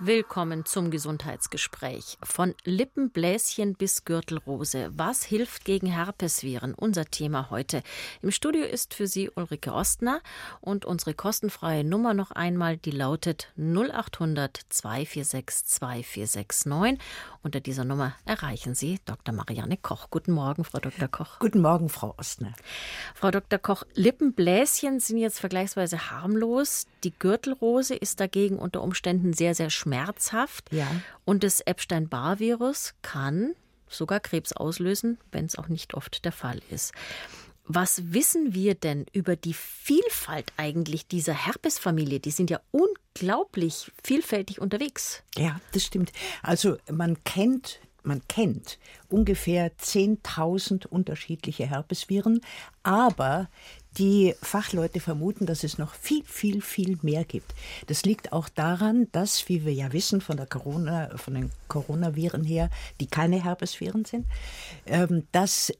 Willkommen zum Gesundheitsgespräch. Von Lippenbläschen bis Gürtelrose. Was hilft gegen Herpesviren? Unser Thema heute. Im Studio ist für Sie Ulrike Ostner und unsere kostenfreie Nummer noch einmal, die lautet 0800 246 2469. Unter dieser Nummer erreichen Sie Dr. Marianne Koch. Guten Morgen, Frau Dr. Koch. Guten Morgen, Frau Ostner. Frau Dr. Koch, Lippenbläschen sind jetzt vergleichsweise harmlos. Die Gürtelrose ist dagegen unter Umständen sehr, sehr schmerzhaft schmerzhaft. Ja. Und das Epstein-Barr-Virus kann sogar Krebs auslösen, wenn es auch nicht oft der Fall ist. Was wissen wir denn über die Vielfalt eigentlich dieser Herpesfamilie? Die sind ja unglaublich vielfältig unterwegs. Ja, das stimmt. Also man kennt man kennt ungefähr 10.000 unterschiedliche Herpesviren, aber die Fachleute vermuten, dass es noch viel, viel, viel mehr gibt. Das liegt auch daran, dass, wie wir ja wissen von der Corona, von den Coronaviren her, die keine Herpesviren sind, ähm, dass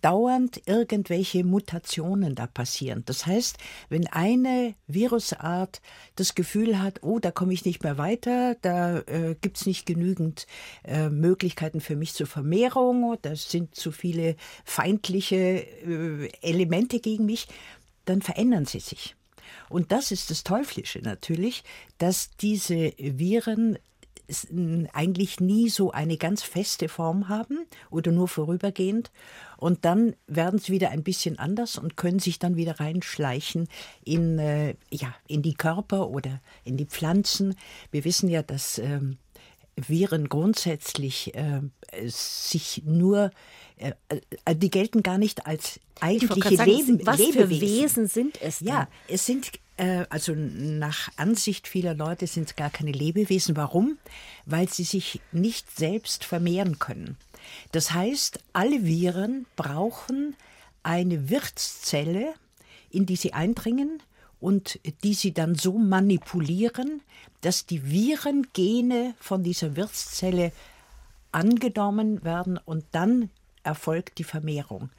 dauernd irgendwelche Mutationen da passieren. Das heißt, wenn eine Virusart das Gefühl hat, oh, da komme ich nicht mehr weiter, da äh, gibt es nicht genügend äh, Möglichkeiten für mich zur Vermehrung, da sind zu viele feindliche äh, Elemente gegen mich, dann verändern sie sich. Und das ist das Teuflische natürlich, dass diese Viren eigentlich nie so eine ganz feste Form haben oder nur vorübergehend. Und dann werden sie wieder ein bisschen anders und können sich dann wieder reinschleichen in, äh, ja, in die Körper oder in die Pflanzen. Wir wissen ja, dass ähm, Viren grundsätzlich äh, sich nur, äh, äh die gelten gar nicht als eigentliche sagen, Leben, was Lebewesen. für Wesen sind es denn? Ja, es sind äh, also nach Ansicht vieler Leute sind es gar keine Lebewesen. Warum? Weil sie sich nicht selbst vermehren können. Das heißt, alle Viren brauchen eine Wirtszelle, in die sie eindringen und die sie dann so manipulieren, dass die Virengene von dieser Wirtszelle angenommen werden und dann erfolgt die Vermehrung.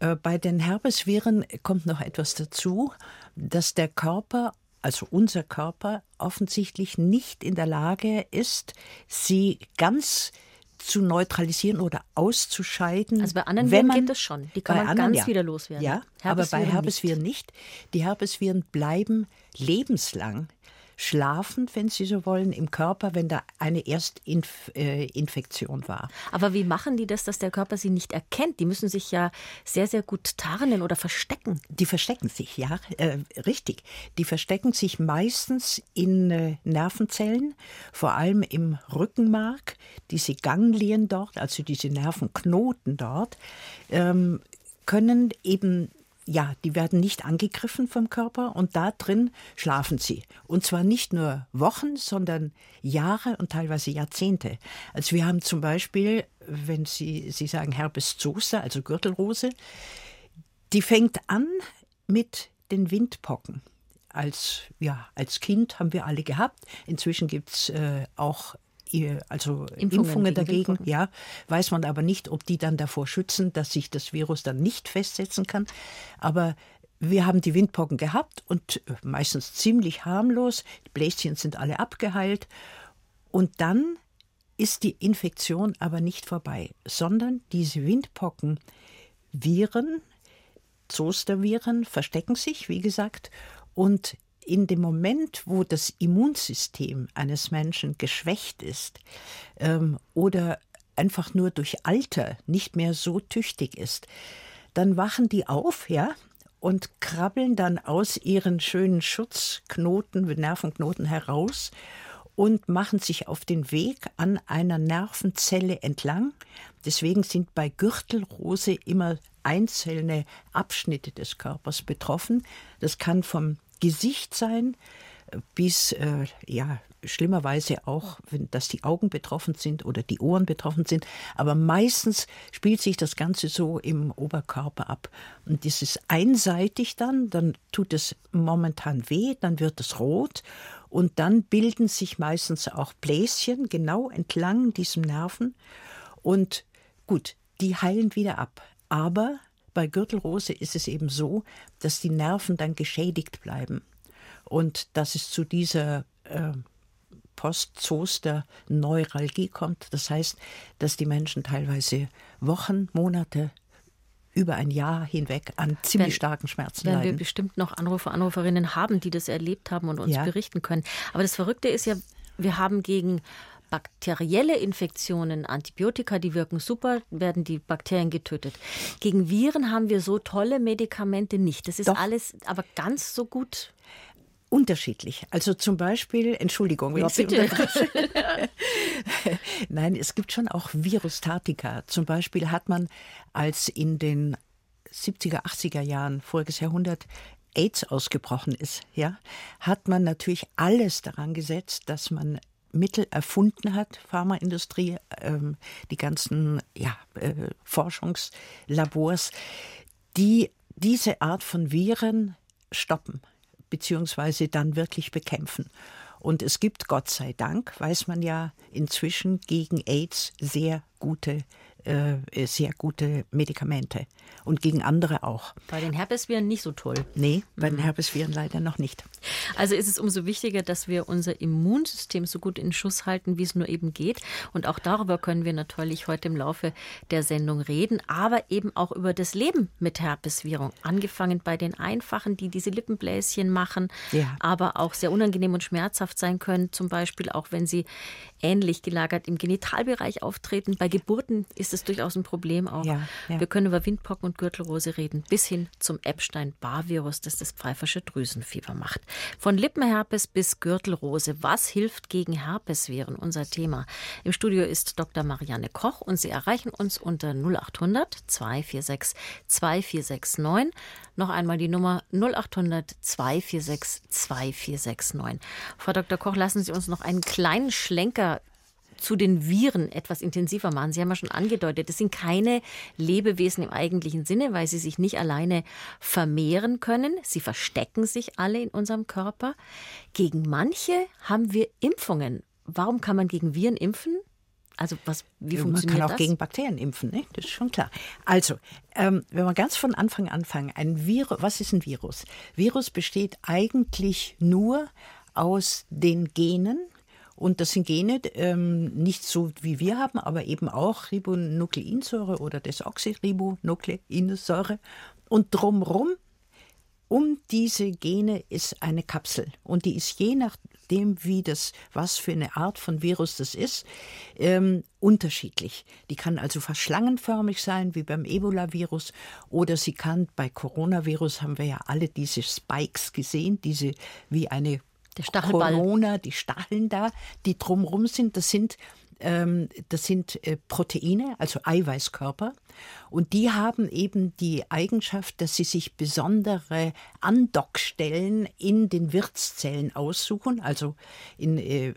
Äh, bei den Herpesviren kommt noch etwas dazu, dass der Körper, also unser Körper, offensichtlich nicht in der Lage ist, sie ganz zu neutralisieren oder auszuscheiden. Also bei anderen Viren geht das schon. Die kann man anderen, ganz ja. wieder loswerden. Ja, aber bei Herpesviren nicht. nicht. Die Herpesviren bleiben lebenslang schlafend, wenn Sie so wollen, im Körper, wenn da eine Erstinfektion äh, war. Aber wie machen die das, dass der Körper sie nicht erkennt? Die müssen sich ja sehr, sehr gut tarnen oder verstecken. Die verstecken sich, ja, äh, richtig. Die verstecken sich meistens in äh, Nervenzellen, vor allem im Rückenmark. Diese Ganglien dort, also diese Nervenknoten dort, ähm, können eben ja, die werden nicht angegriffen vom Körper und da drin schlafen sie. Und zwar nicht nur Wochen, sondern Jahre und teilweise Jahrzehnte. Also wir haben zum Beispiel, wenn Sie, Sie sagen Herpes zoster, also Gürtelrose, die fängt an mit den Windpocken. Als, ja, als Kind haben wir alle gehabt. Inzwischen gibt es äh, auch also Impfungen, Impfungen dagegen, Impfungen. ja, weiß man aber nicht, ob die dann davor schützen, dass sich das Virus dann nicht festsetzen kann. Aber wir haben die Windpocken gehabt und meistens ziemlich harmlos. Die Bläschen sind alle abgeheilt. Und dann ist die Infektion aber nicht vorbei, sondern diese Windpocken, Viren, Zosterviren verstecken sich, wie gesagt, und in dem Moment, wo das Immunsystem eines Menschen geschwächt ist ähm, oder einfach nur durch Alter nicht mehr so tüchtig ist, dann wachen die auf, ja, und krabbeln dann aus ihren schönen Schutzknoten, Nervenknoten heraus und machen sich auf den Weg an einer Nervenzelle entlang. Deswegen sind bei Gürtelrose immer einzelne Abschnitte des Körpers betroffen. Das kann vom Gesicht sein, bis äh, ja schlimmerweise auch, wenn dass die Augen betroffen sind oder die Ohren betroffen sind. Aber meistens spielt sich das Ganze so im Oberkörper ab. Und das ist einseitig dann, dann tut es momentan weh, dann wird es rot und dann bilden sich meistens auch Bläschen genau entlang diesem Nerven. Und gut, die heilen wieder ab. Aber bei Gürtelrose ist es eben so, dass die Nerven dann geschädigt bleiben und dass es zu dieser äh, Postzoster-Neuralgie kommt. Das heißt, dass die Menschen teilweise Wochen, Monate, über ein Jahr hinweg an ziemlich wenn, starken Schmerzen werden leiden. wir bestimmt noch Anrufer, Anruferinnen haben, die das erlebt haben und uns ja. berichten können. Aber das Verrückte ist ja, wir haben gegen bakterielle Infektionen Antibiotika, die wirken super, werden die Bakterien getötet. Gegen Viren haben wir so tolle Medikamente nicht. Das ist Doch. alles aber ganz so gut unterschiedlich. Also zum Beispiel, Entschuldigung, wenn ja, ich bitte. Nein, es gibt schon auch Virustatika. Zum Beispiel hat man, als in den 70er, 80er Jahren voriges Jahrhundert AIDS ausgebrochen ist, ja, hat man natürlich alles daran gesetzt, dass man Mittel erfunden hat, Pharmaindustrie, ähm, die ganzen ja, äh, Forschungslabors, die diese Art von Viren stoppen beziehungsweise dann wirklich bekämpfen. Und es gibt, Gott sei Dank, weiß man ja inzwischen gegen AIDS sehr gute äh, sehr gute Medikamente und gegen andere auch. Bei den Herpesviren nicht so toll. Nee, bei mhm. den Herpesviren leider noch nicht. Also ist es umso wichtiger, dass wir unser Immunsystem so gut in Schuss halten, wie es nur eben geht. Und auch darüber können wir natürlich heute im Laufe der Sendung reden, aber eben auch über das Leben mit Herpesviren. Angefangen bei den einfachen, die diese Lippenbläschen machen, ja. aber auch sehr unangenehm und schmerzhaft sein können. Zum Beispiel auch, wenn sie ähnlich gelagert im Genitalbereich auftreten. Bei Geburten ist es durchaus ein Problem auch. Ja, ja. Wir können über Windpocken und Gürtelrose reden, bis hin zum Epstein-Barr-Virus, das das pfeifersche Drüsenfieber macht. Von Lippenherpes bis Gürtelrose. Was hilft gegen Herpesviren? Unser Thema. Im Studio ist Dr. Marianne Koch und Sie erreichen uns unter 0800 246 2469. Noch einmal die Nummer 0800 246 2469. Frau Dr. Koch, lassen Sie uns noch einen kleinen Schlenker zu den Viren etwas intensiver machen. Sie haben ja schon angedeutet, das sind keine Lebewesen im eigentlichen Sinne, weil sie sich nicht alleine vermehren können. Sie verstecken sich alle in unserem Körper. Gegen manche haben wir Impfungen. Warum kann man gegen Viren impfen? Also was, wie funktioniert das? Man kann auch das? gegen Bakterien impfen, ne? das ist schon klar. Also, ähm, wenn wir ganz von Anfang anfangen, ein Virus, was ist ein Virus? Virus besteht eigentlich nur aus den Genen, und das sind Gene, ähm, nicht so wie wir haben, aber eben auch Ribonukleinsäure oder Desoxyribonukleinsäure. Und drumherum, um diese Gene ist eine Kapsel. Und die ist je nachdem, wie das, was für eine Art von Virus das ist, ähm, unterschiedlich. Die kann also fast schlangenförmig sein, wie beim Ebola-Virus, oder sie kann, bei Coronavirus haben wir ja alle diese Spikes gesehen, diese wie eine der Stachelball. Corona, die Stacheln da, die drumherum sind, das sind ähm, das sind äh, Proteine, also Eiweißkörper. Und die haben eben die Eigenschaft, dass sie sich besondere Andockstellen in den Wirtszellen aussuchen. Also in, äh,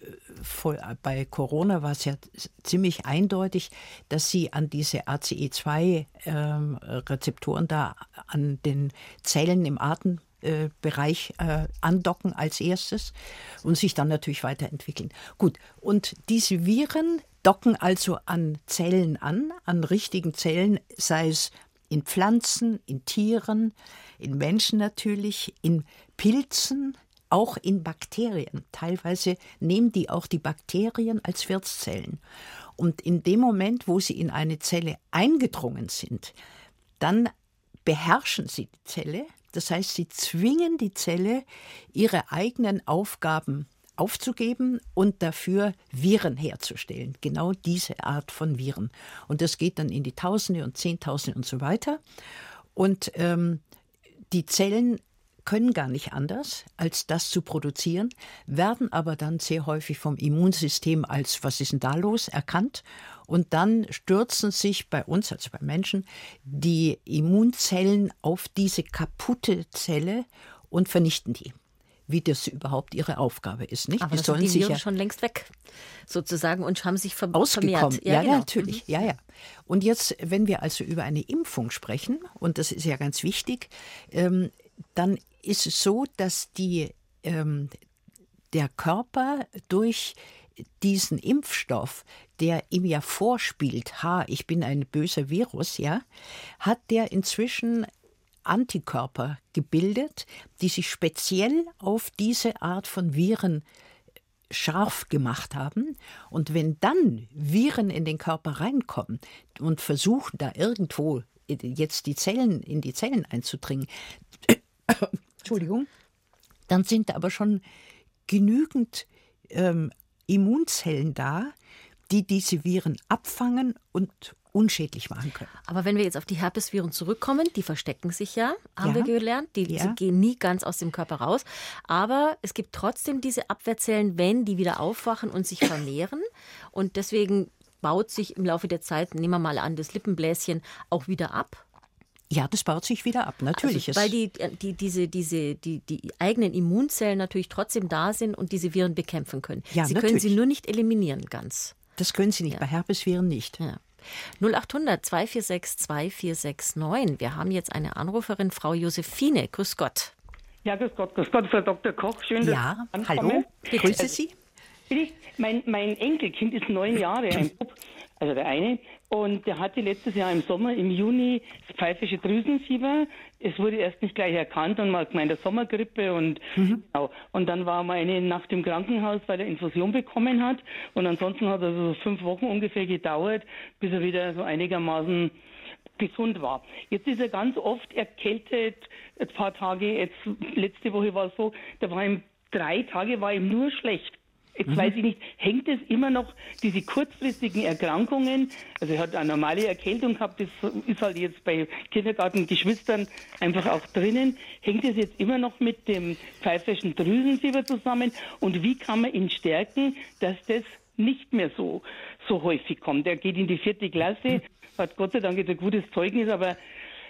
bei Corona war es ja ziemlich eindeutig, dass sie an diese ACE2-Rezeptoren ähm, da an den Zellen im Atem äh, Bereich äh, andocken als erstes und sich dann natürlich weiterentwickeln. Gut, und diese Viren docken also an Zellen an, an richtigen Zellen, sei es in Pflanzen, in Tieren, in Menschen natürlich, in Pilzen, auch in Bakterien. Teilweise nehmen die auch die Bakterien als Wirtszellen. Und in dem Moment, wo sie in eine Zelle eingedrungen sind, dann beherrschen sie die Zelle das heißt, sie zwingen die Zelle, ihre eigenen Aufgaben aufzugeben und dafür Viren herzustellen. Genau diese Art von Viren. Und das geht dann in die Tausende und Zehntausende und so weiter. Und ähm, die Zellen können gar nicht anders, als das zu produzieren, werden aber dann sehr häufig vom Immunsystem als was ist denn da los erkannt und dann stürzen sich bei uns, also bei Menschen, die Immunzellen auf diese kaputte Zelle und vernichten die wie das überhaupt ihre Aufgabe ist. Nicht? Aber die sollen sind die Viren ja schon längst weg, sozusagen, und haben sich ver ausgekommen. vermehrt. Ja, ja, genau. natürlich. Mhm. Ja, ja. Und jetzt, wenn wir also über eine Impfung sprechen, und das ist ja ganz wichtig, ähm, dann ist es so, dass die, ähm, der Körper durch diesen Impfstoff, der ihm ja vorspielt, ha, ich bin ein böser Virus, ja, hat der inzwischen Antikörper gebildet, die sich speziell auf diese Art von Viren scharf gemacht haben. Und wenn dann Viren in den Körper reinkommen und versuchen, da irgendwo jetzt die Zellen in die Zellen einzudringen, Entschuldigung, dann sind aber schon genügend ähm, Immunzellen da, die diese Viren abfangen und unschädlich machen können. Aber wenn wir jetzt auf die Herpesviren zurückkommen, die verstecken sich ja, haben ja. wir gelernt. Die ja. gehen nie ganz aus dem Körper raus. Aber es gibt trotzdem diese Abwehrzellen, wenn die wieder aufwachen und sich vermehren. Und deswegen baut sich im Laufe der Zeit, nehmen wir mal an, das Lippenbläschen auch wieder ab. Ja, das baut sich wieder ab, natürlich. Also, weil die, die, diese, diese, die, die eigenen Immunzellen natürlich trotzdem da sind und diese Viren bekämpfen können. Ja, sie natürlich. können sie nur nicht eliminieren ganz. Das können sie nicht, ja. bei Herpesviren nicht. Ja. 0800 246 2469. Wir haben jetzt eine Anruferin, Frau Josephine. Grüß Gott. Ja, grüß Gott, grüß Gott, Frau Dr. Koch. Schön, dass Ja, hallo, grüße Sie. Mein, mein Enkelkind ist neun Jahre, ein Bub, also der eine, und der hatte letztes Jahr im Sommer, im Juni, das pfeifische Drüsenfieber. Es wurde erst nicht gleich erkannt und man hat gemeint, der Sommergrippe und mhm. genau. Und dann war mal eine Nacht im Krankenhaus, weil er Infusion bekommen hat. Und ansonsten hat er so fünf Wochen ungefähr gedauert, bis er wieder so einigermaßen gesund war. Jetzt ist er ganz oft erkältet, ein paar Tage, jetzt letzte Woche war es so, da war ihm drei Tage war ihm nur schlecht. Jetzt mhm. weiß ich nicht, hängt es immer noch, diese kurzfristigen Erkrankungen, also er hat eine normale Erkältung gehabt, das ist halt jetzt bei Kindergartengeschwistern einfach auch drinnen, hängt es jetzt immer noch mit dem pfeifischen Drüsenfieber zusammen und wie kann man ihn stärken, dass das nicht mehr so, so häufig kommt. Er geht in die vierte Klasse, hat Gott sei Dank ein gutes Zeugnis, aber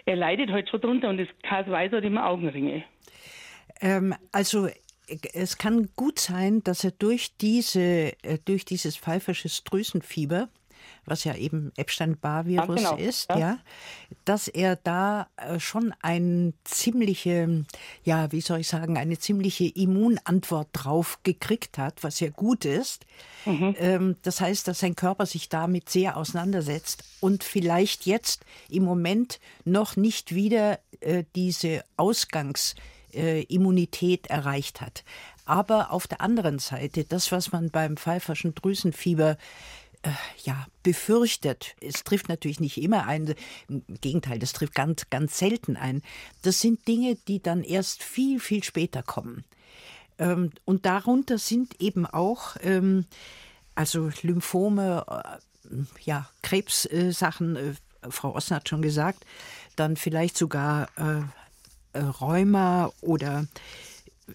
er leidet halt schon drunter und das Kas Weiß hat immer Augenringe. Ähm, also es kann gut sein, dass er durch diese, äh, durch dieses pfeifersches Drüsenfieber, was ja eben Epstein-Barr-Virus ja, genau. ist, ja. ja. dass er da äh, schon eine ziemliche, ja, wie soll ich sagen, eine ziemliche Immunantwort drauf gekriegt hat, was ja gut ist. Mhm. Ähm, das heißt, dass sein Körper sich damit sehr auseinandersetzt und vielleicht jetzt im Moment noch nicht wieder äh, diese Ausgangs- äh, Immunität erreicht hat. Aber auf der anderen Seite, das, was man beim pfeiferschen Drüsenfieber äh, ja, befürchtet. Es trifft natürlich nicht immer ein, im Gegenteil, das trifft ganz, ganz selten ein. Das sind Dinge, die dann erst viel, viel später kommen. Ähm, und darunter sind eben auch, ähm, also Lymphome, äh, ja, Krebssachen, äh, Frau Ossen hat schon gesagt, dann vielleicht sogar Rheuma oder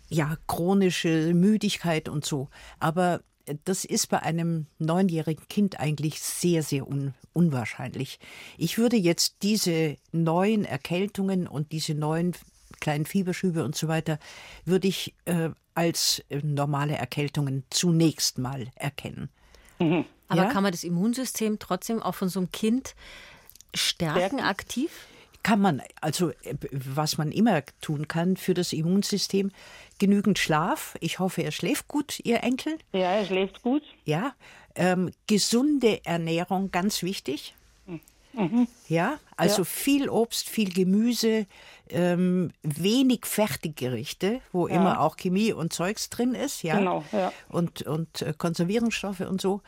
ja, chronische Müdigkeit und so. Aber das ist bei einem neunjährigen Kind eigentlich sehr, sehr un unwahrscheinlich. Ich würde jetzt diese neuen Erkältungen und diese neuen kleinen Fieberschübe und so weiter, würde ich äh, als äh, normale Erkältungen zunächst mal erkennen. Mhm. Aber ja? kann man das Immunsystem trotzdem auch von so einem Kind stärken, stärken? aktiv? Kann man, also was man immer tun kann für das Immunsystem, genügend Schlaf. Ich hoffe, er schläft gut, Ihr Enkel. Ja, er schläft gut. Ja, ähm, gesunde Ernährung, ganz wichtig. Mhm. Ja, also ja. viel Obst, viel Gemüse, ähm, wenig Fertiggerichte, wo ja. immer auch Chemie und Zeugs drin ist, ja. Genau, ja. Und, und äh, Konservierungsstoffe und so.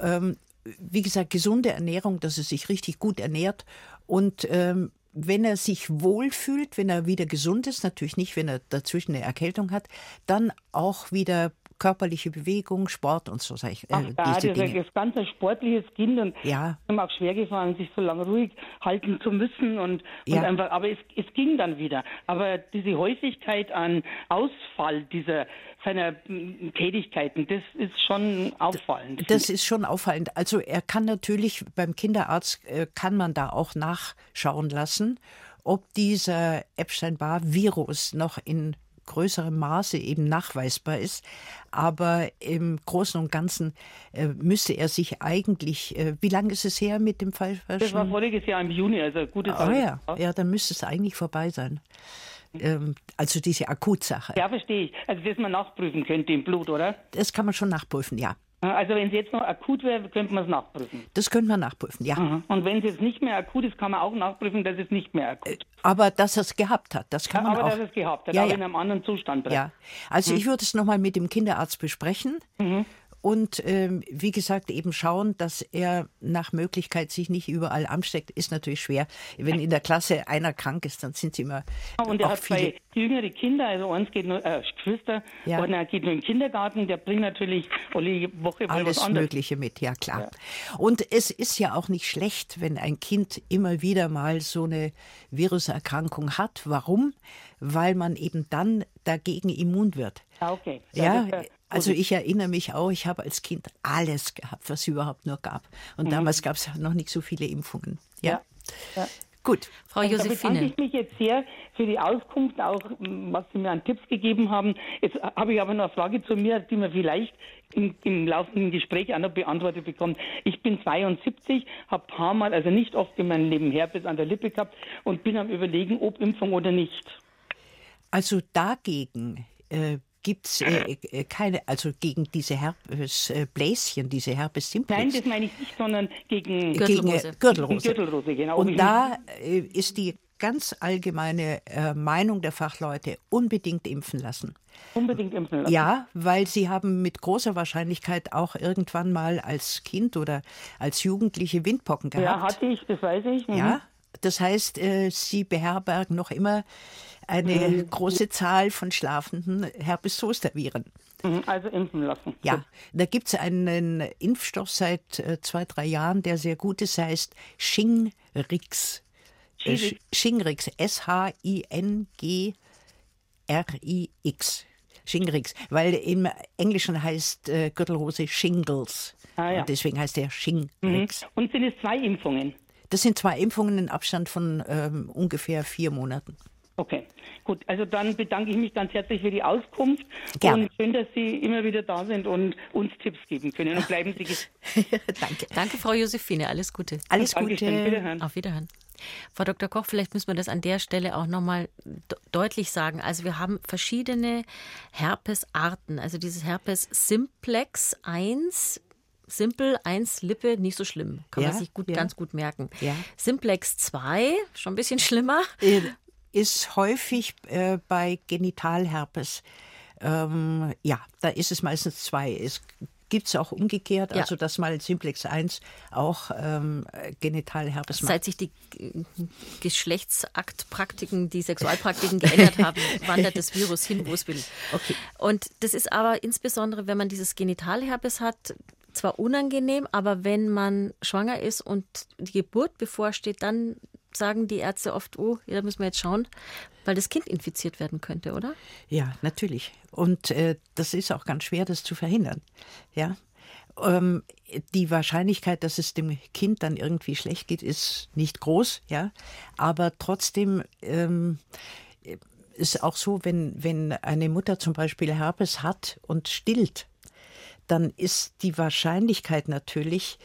Ähm, wie gesagt, gesunde Ernährung, dass er sich richtig gut ernährt und ähm, wenn er sich wohlfühlt, wenn er wieder gesund ist, natürlich nicht, wenn er dazwischen eine Erkältung hat, dann auch wieder körperliche Bewegung, Sport und so. Sag ich, äh, Ach, da, diese das ist ein ganz sportliches Kind und ja. ihm auch schwer gefallen, sich so lange ruhig halten zu müssen und, und ja. einfach, aber es, es ging dann wieder. Aber diese Häufigkeit an Ausfall dieser seiner Tätigkeiten, das ist schon auffallend. Das ist schon auffallend. Also er kann natürlich beim Kinderarzt äh, kann man da auch nachschauen lassen, ob dieser Epstein-Barr-Virus noch in größerem Maße eben nachweisbar ist. Aber im Großen und Ganzen äh, müsste er sich eigentlich, äh, wie lange ist es her mit dem Fall? Das war voriges Jahr im Juni, also gute Zeit. Oh ja. ja, dann müsste es eigentlich vorbei sein. Ähm, also diese Akutsache. Ja, verstehe ich. Also das man nachprüfen könnte im Blut, oder? Das kann man schon nachprüfen, ja. Also wenn es jetzt noch akut wäre, könnte man es nachprüfen. Das könnte man nachprüfen, ja. Mhm. Und wenn es jetzt nicht mehr akut ist, kann man auch nachprüfen, dass es nicht mehr akut ist. Aber dass er es gehabt hat, das kann Ja, man aber auch. dass es gehabt hat, Ja, ja. in einem anderen Zustand. Ja, also ich würde es nochmal mit dem Kinderarzt besprechen Mhm. Und ähm, wie gesagt eben schauen, dass er nach Möglichkeit sich nicht überall ansteckt. Ist natürlich schwer. Wenn in der Klasse einer krank ist, dann sind sie immer Und er auch hat zwei jüngere Kinder, also eins geht nur, äh, Geschwister, Ja. und er geht nur in den Kindergarten, der bringt natürlich alle Woche mal alles was anderes. Mögliche mit, ja klar. Und es ist ja auch nicht schlecht, wenn ein Kind immer wieder mal so eine Viruserkrankung hat. Warum? Weil man eben dann dagegen immun wird. Ah, okay. Ja, ist, äh, also ich erinnere mich auch, ich habe als Kind alles gehabt, was es überhaupt nur gab. Und damals gab es noch nicht so viele Impfungen. Ja. Mhm. Ja. Ja. Gut. Frau Also da bedanke ich mich jetzt sehr für die Auskunft, auch was Sie mir an Tipps gegeben haben. Jetzt habe ich aber noch eine Frage zu mir, die man vielleicht im, im laufenden Gespräch auch noch beantwortet bekommt. Ich bin 72, habe paar Mal, also nicht oft in meinem Leben Herpes an der Lippe gehabt und bin am überlegen, ob Impfung oder nicht. Also dagegen äh, gibt es äh, äh, keine, also gegen diese Herpesbläschen, diese Herpes simplex. Nein, das meine ich nicht, sondern gegen Gürtelrose. Gegen äh, Gürtelrose. Gürtelrose, genau. Und da äh, ist die ganz allgemeine äh, Meinung der Fachleute unbedingt impfen lassen. unbedingt impfen lassen. Ja, weil sie haben mit großer Wahrscheinlichkeit auch irgendwann mal als Kind oder als Jugendliche Windpocken Ja, gehabt. hatte ich, das weiß ich. Mhm. Ja, das heißt, äh, sie beherbergen noch immer eine große Zahl von schlafenden Herpes-Zoster-Viren. Mhm, Also impfen lassen. Ja, da gibt es einen Impfstoff seit äh, zwei, drei Jahren, der sehr gut ist, heißt Shingrix. Äh, Shingrix, S-H-I-N-G-R-I-X. Shingrix, weil im Englischen heißt äh, Gürtelrose Shingles. Ah, ja. Und deswegen heißt der Mhm. Shingrix. Und sind es zwei Impfungen? Das sind zwei Impfungen in Abstand von ähm, ungefähr vier Monaten. Okay, gut. Also dann bedanke ich mich ganz herzlich für die Auskunft Gerne. und schön, dass Sie immer wieder da sind und uns Tipps geben können. Und bleiben Sie gesund. Danke. Danke, Frau Josephine. Alles Gute. Alles Dankeschön. Gute. Wiederhören. Auf Wiederhören. Frau Dr. Koch, vielleicht müssen wir das an der Stelle auch nochmal deutlich sagen. Also wir haben verschiedene Herpesarten. Also dieses Herpes Simplex 1, Simpel 1, Lippe, nicht so schlimm. Kann man Ja, sich gut, ja. ganz gut merken. Ja. Simplex 2, schon ein bisschen schlimmer. Ist häufig äh, bei Genitalherpes. Ähm, ja, da ist es meistens zwei. Es gibt es auch umgekehrt, Ja. also dass mal Simplex 1 auch ähm, Genitalherpes macht. Seit sich die Geschlechtsaktpraktiken, die Sexualpraktiken geändert haben, wandert das Virus hin, wo es will. Okay. Und das ist aber insbesondere, wenn man dieses Genitalherpes hat, zwar unangenehm, aber wenn man schwanger ist und die Geburt bevorsteht, dann sagen die Ärzte oft, oh, da müssen wir jetzt schauen, weil das Kind infiziert werden könnte, oder? Ja, natürlich. Und äh, das ist auch ganz schwer, das zu verhindern. Ja. Ähm, die Wahrscheinlichkeit, dass es dem Kind dann irgendwie schlecht geht, ist nicht groß, ja. Aber trotzdem ähm, ist auch so, wenn, wenn eine Mutter zum Beispiel Herpes hat und stillt, dann ist die Wahrscheinlichkeit natürlich,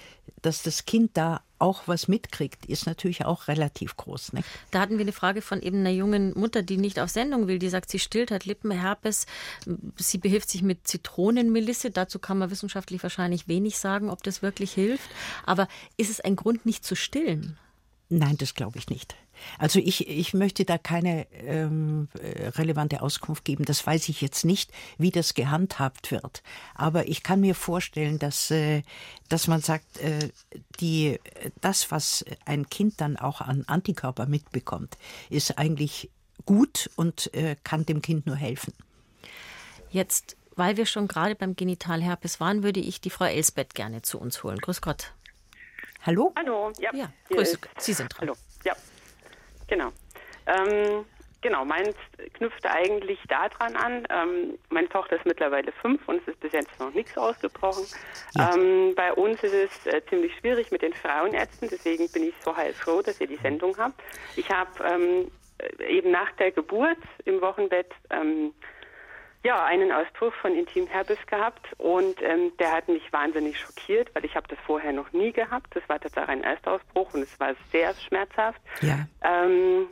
dass das Kind da auch was mitkriegt, ist natürlich auch relativ groß. Ne? Da hatten wir eine Frage von eben einer jungen Mutter, die nicht auf Sendung will, die sagt, sie stillt, hat Lippenherpes, sie behilft sich mit Zitronenmelisse. Dazu kann man wissenschaftlich wahrscheinlich wenig sagen, ob das wirklich hilft. Aber ist es ein Grund, nicht zu stillen? Nein, das glaube ich nicht. Also ich, ich möchte da keine ähm, äh, relevante Auskunft geben. Das weiß ich jetzt nicht, wie das gehandhabt wird. Aber ich kann mir vorstellen, dass, äh, dass man sagt, äh, die, das, was ein Kind dann auch an Antikörper mitbekommt, ist eigentlich gut und äh, kann dem Kind nur helfen. Jetzt, weil wir schon gerade beim Genitalherpes waren, würde ich die Frau Elsbeth gerne zu uns holen. Grüß Gott. Hallo? Hallo, ja. Ja, grüß. Sie sind dran. Hallo, ja. Genau. Ähm, genau, meins knüpfte eigentlich daran an. Ähm, meine Tochter ist mittlerweile fünf und es ist bis jetzt noch nichts ausgebrochen. Ähm, bei uns ist es äh, ziemlich schwierig mit den Frauenärzten, deswegen bin ich so heilfroh, dass ihr die Sendung habt. Ich habe ähm, äh, eben nach der Geburt im Wochenbett ähm, ja, einen Ausbruch von Intimherpes gehabt und ähm, der hat mich wahnsinnig schockiert, weil ich habe das vorher noch nie gehabt. Das war tatsächlich ein Erstausbruch und es war sehr schmerzhaft. Ja. Ähm,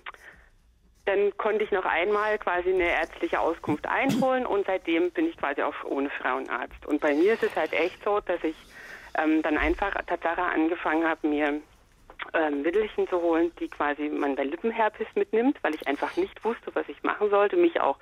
dann konnte ich noch einmal quasi eine ärztliche Auskunft einholen und seitdem bin ich quasi auch ohne Frauenarzt. Und bei mir ist es halt echt so, dass ich ähm, dann einfach Tatsache angefangen habe, mir ähm, Mittelchen zu holen, die quasi man bei Lippenherpes mitnimmt, weil ich einfach nicht wusste, was ich machen sollte, mich auch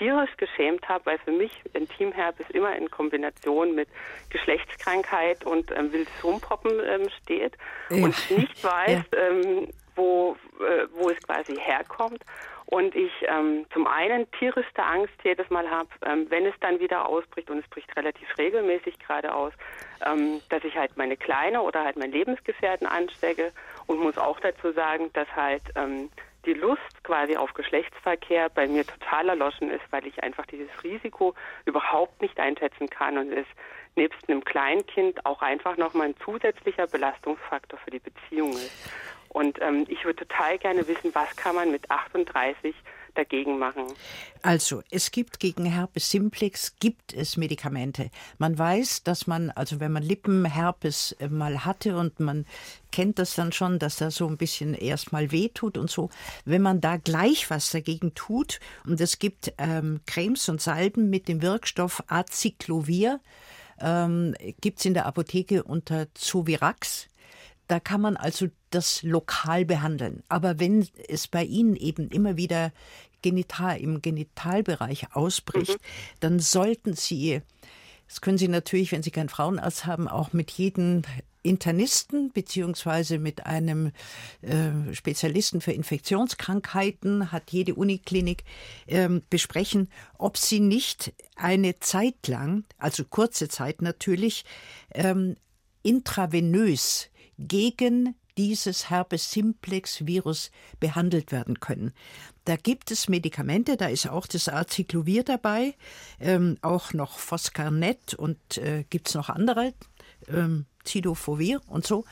tierisch geschämt habe, weil für mich Intimherpes immer in Kombination mit Geschlechtskrankheit und ähm, wildes Rumpoppen ähm, steht ja. und nicht weiß, ja. ähm, wo, äh, wo es quasi herkommt. Und ich ähm, zum einen tierischste Angst jedes Mal habe, ähm, wenn es dann wieder ausbricht, und es bricht relativ regelmäßig gerade aus, ähm, dass ich halt meine Kleine oder halt meinen Lebensgefährten anstecke und muss auch dazu sagen, dass halt ähm, die Lust quasi auf Geschlechtsverkehr bei mir total erloschen ist, weil ich einfach dieses Risiko überhaupt nicht einschätzen kann und es nebst einem Kleinkind auch einfach nochmal ein zusätzlicher Belastungsfaktor für die Beziehung ist. Und ähm, ich würde total gerne wissen, was kann man mit 38 dagegen machen? Also, es gibt gegen Herpes simplex gibt es Medikamente. Man weiß, dass man, also wenn man Lippenherpes äh, mal hatte und man kennt das dann schon, dass da so ein bisschen erstmal wehtut und so, wenn man da gleich was dagegen tut und es gibt ähm, Cremes und Salben mit dem Wirkstoff Acyclovir, ähm, gibt es in der Apotheke unter Zovirax. Da kann man also das lokal behandeln. Aber wenn es bei Ihnen eben immer wieder genital, im Genitalbereich ausbricht, mhm. dann sollten Sie, das können Sie natürlich, wenn Sie keinen Frauenarzt haben, auch mit jedem Internisten beziehungsweise mit einem äh, Spezialisten für Infektionskrankheiten, hat jede Uniklinik, äh, besprechen, ob sie nicht eine Zeit lang, also kurze Zeit natürlich, ähm, intravenös gegen dieses Herpes simplex Virus behandelt werden können. Da gibt es Medikamente, da ist auch das Acyclovir dabei, ähm, auch noch Foscarnet und äh, gibt es noch andere, ähm, Cidofovir und so.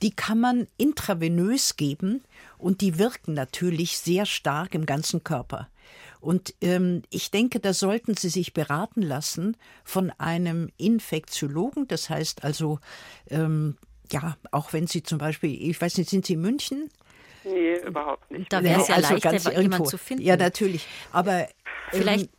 Die kann man intravenös geben und die wirken natürlich sehr stark im ganzen Körper. Und ähm, ich denke, da sollten Sie sich beraten lassen von einem Infektiologen, das heißt also ähm, ja, auch wenn Sie zum Beispiel, ich weiß nicht, sind Sie in München? Nee, überhaupt nicht. Da wäre es ja also leichter, jemanden zu finden. Ja, natürlich. Aber vielleicht. Ähm,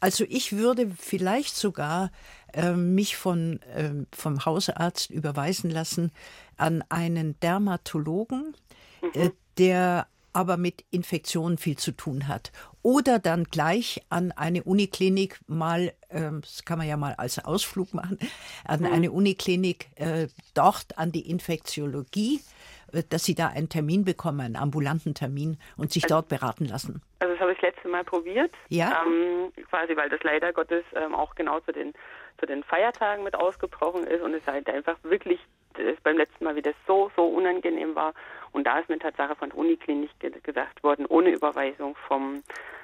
also ich würde vielleicht sogar äh, mich von, äh, vom Hausarzt überweisen lassen an einen Dermatologen, äh, mhm. äh, der aber mit Infektionen viel zu tun hat. Oder dann gleich an eine Uniklinik mal, äh, das kann man ja mal als Ausflug machen, an mhm. eine Uniklinik äh, dort an die Infektiologie, äh, dass sie da einen Termin bekommen, einen ambulanten Termin und sich also, dort beraten lassen. Also das habe ich das letzte Mal probiert. Ja. Ähm, quasi, weil das leider Gottes ähm, auch genau zu den, zu den Feiertagen mit ausgebrochen ist und es halt einfach wirklich es beim letzten Mal wieder so, so unangenehm war. Und da ist mir Tatsache von der Uniklinik gesagt worden, ohne Überweisung vom,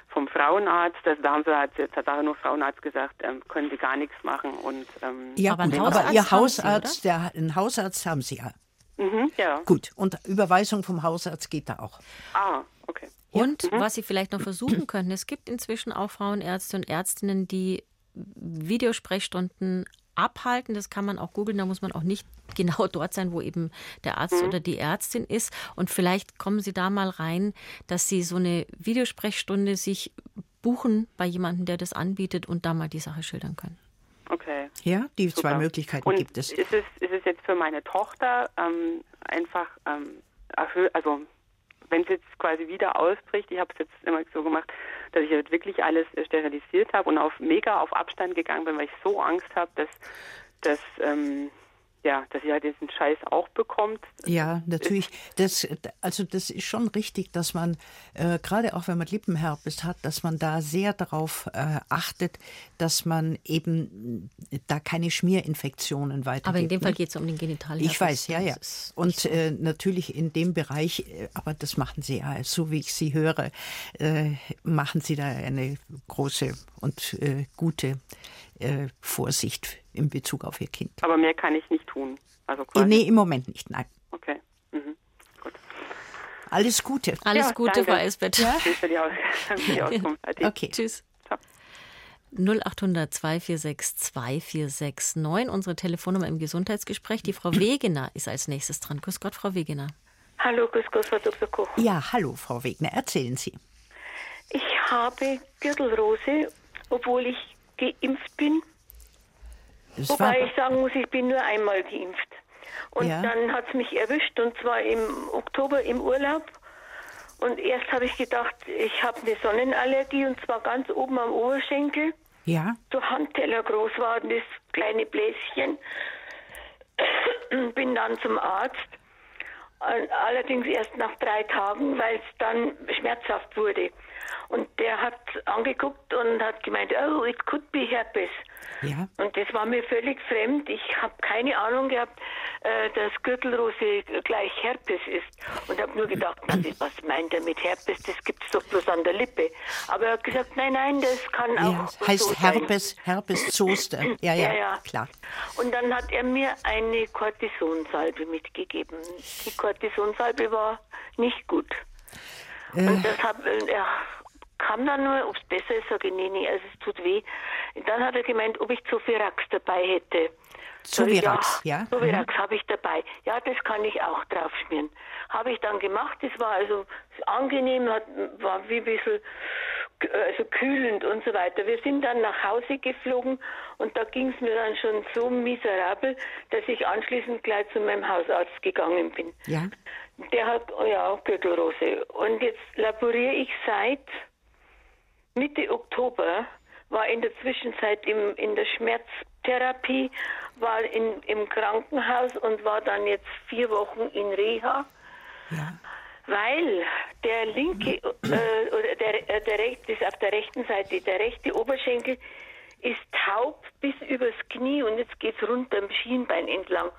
vom Frauenarzt, also da haben sie halt Tatsache nur Frauenarzt gesagt, ähm, können sie gar nichts machen. Und, ähm, ja, aber, gut, aber Ihr Hausarzt, sie, der, einen Hausarzt haben Sie ja. Mhm, ja. Gut, und Überweisung vom Hausarzt geht da auch. Ah, okay. Und mhm. was Sie vielleicht noch versuchen könnten, es gibt inzwischen auch Frauenärzte und Ärztinnen, die Videosprechstunden abhalten. Das kann man auch googeln, da muss man auch nicht genau dort sein, wo eben der Arzt mhm. oder die Ärztin ist. Und vielleicht kommen Sie da mal rein, dass Sie so eine Videosprechstunde sich buchen bei jemandem, der das anbietet und da mal die Sache schildern können. Okay. Ja, die Super. zwei Möglichkeiten und gibt es. Ist es, ist es jetzt für meine Tochter ähm, einfach ähm, also wenn es jetzt quasi wieder ausbricht, ich habe es jetzt immer so gemacht, dass ich jetzt wirklich alles sterilisiert habe und auf mega auf Abstand gegangen bin, weil ich so Angst habe, dass, dass ähm, ja, dass sie halt diesen Scheiß auch bekommt. Ja, natürlich. Das, also das ist schon richtig, dass man, äh, gerade auch wenn man Lippenherpes hat, dass man da sehr darauf äh, achtet, dass man eben da keine Schmierinfektionen weitergibt. Aber in dem Fall ne? geht es um den Genitalherpes. Ich weiß, ja, ja. Und äh, natürlich in dem Bereich, äh, aber das machen Sie ja, so wie ich Sie höre, äh, machen Sie da eine große und äh, gute Vorsicht in Bezug auf ihr Kind. Aber mehr kann ich nicht tun. Also äh, quasi. Nee, im Moment nicht, nein. Okay. Mhm. Gut. Alles Gute. Alles ja, Gute, Frau Esbeth. Ja? Für die, Aus für die Auskunft. okay. Tschüss. 0800 246 2469, unsere Telefonnummer im Gesundheitsgespräch. Die Frau Wegener ist als nächstes dran. Grüß Gott, Frau Wegener. Hallo, grüß Gott, Frau Dr. Koch. Ja, hallo, Frau Wegner, erzählen Sie. Ich habe Gürtelrose, obwohl ich geimpft bin. Das Wobei ich sagen muss, ich bin nur einmal geimpft. Und Ja. dann hat es mich erwischt und zwar im Oktober im Urlaub. Und erst habe ich gedacht, ich habe eine Sonnenallergie und zwar ganz oben am Oberschenkel. ja, So Handteller groß war das kleine Bläschen. Bin dann zum Arzt. All- Allerdings erst nach drei Tagen, weil es dann schmerzhaft wurde. Und der hat angeguckt und hat gemeint, oh, it could be herpes. ja. Und das war mir völlig fremd. Ich habe keine Ahnung gehabt, äh, dass Gürtelrose gleich Herpes ist. Und habe nur gedacht, na, das- was meint er mit Herpes? Das gibt es doch bloß an der Lippe. Aber er hat gesagt, nein, nein, das kann ja. auch so Heißt sein. Herpes, Herpes Zoster. Ja, ja, Ja, ja. klar. Und dann hat er mir eine Cortisonsalbe mitgegeben. Die Cortisonsalbe war nicht gut. Äh. Und das hab, äh, er kam dann nur, ob es besser ist, sage ich, nee, nee, also es tut weh. Und dann hat er gemeint, ob ich Zofirax dabei hätte. Zovirax, ja. Mhm. Zovirax habe ich dabei. Ja, das kann ich auch draufschmieren. Habe ich dann gemacht. Das war also angenehm, hat, war wie ein bisschen also kühlend und so weiter. Wir sind dann nach Hause geflogen und da ging es mir dann schon so miserabel, dass ich anschließend gleich zu meinem Hausarzt gegangen bin. Ja. Der hat, ja, Gürtelrose. Und jetzt laboriere ich seit Mitte Oktober, war in der Zwischenzeit im, in der Schmerztherapie, war in, im Krankenhaus und war dann jetzt vier Wochen in Reha, Ja. weil der linke, äh, oder der, äh, der rechte, ist auf der rechten Seite, der rechte Oberschenkel ist taub bis übers Knie und jetzt geht's runter am Schienbein entlang.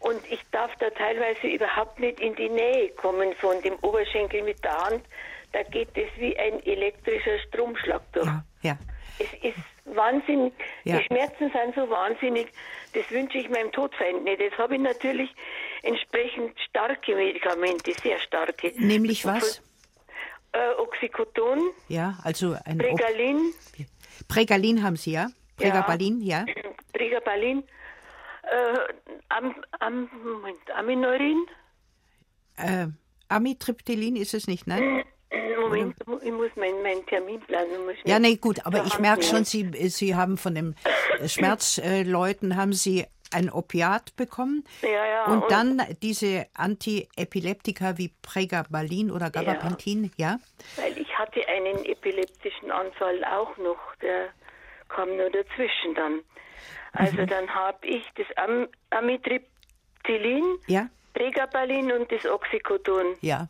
Und ich darf da teilweise überhaupt nicht in die Nähe kommen von dem Oberschenkel mit der Hand. Da geht es wie ein elektrischer Stromschlag durch. Ja, ja. Es ist wahnsinnig. Ja. Die Schmerzen sind so wahnsinnig. Das wünsche ich meinem Todfeind nicht. Jetzt habe ich natürlich entsprechend starke Medikamente, sehr starke. Nämlich was? Äh, Oxycodon, Ja, also ein O- Pregalin, Pregalin haben Sie, ja? Pregabalin, ja? Pregabalin, äh, Am, Am, Moment, Amineurin. Äh, Amitriptylin ist es nicht, nein? Moment, ich muss meinen mein Terminplan muss Ja, nee, gut, aber ich merke schon, Sie, Sie haben von den Schmerzleuten, haben Sie ein Opiat bekommen Ja, ja, und, und- dann diese Antiepileptika wie Pregabalin oder Gabapentin, ja? Weil ich hatte einen epileptischen Anfall auch noch, der kam nur dazwischen dann. Also dann habe ich das Am Amitriptylin, Ja, Pregabalin und das Oxycodon. ja.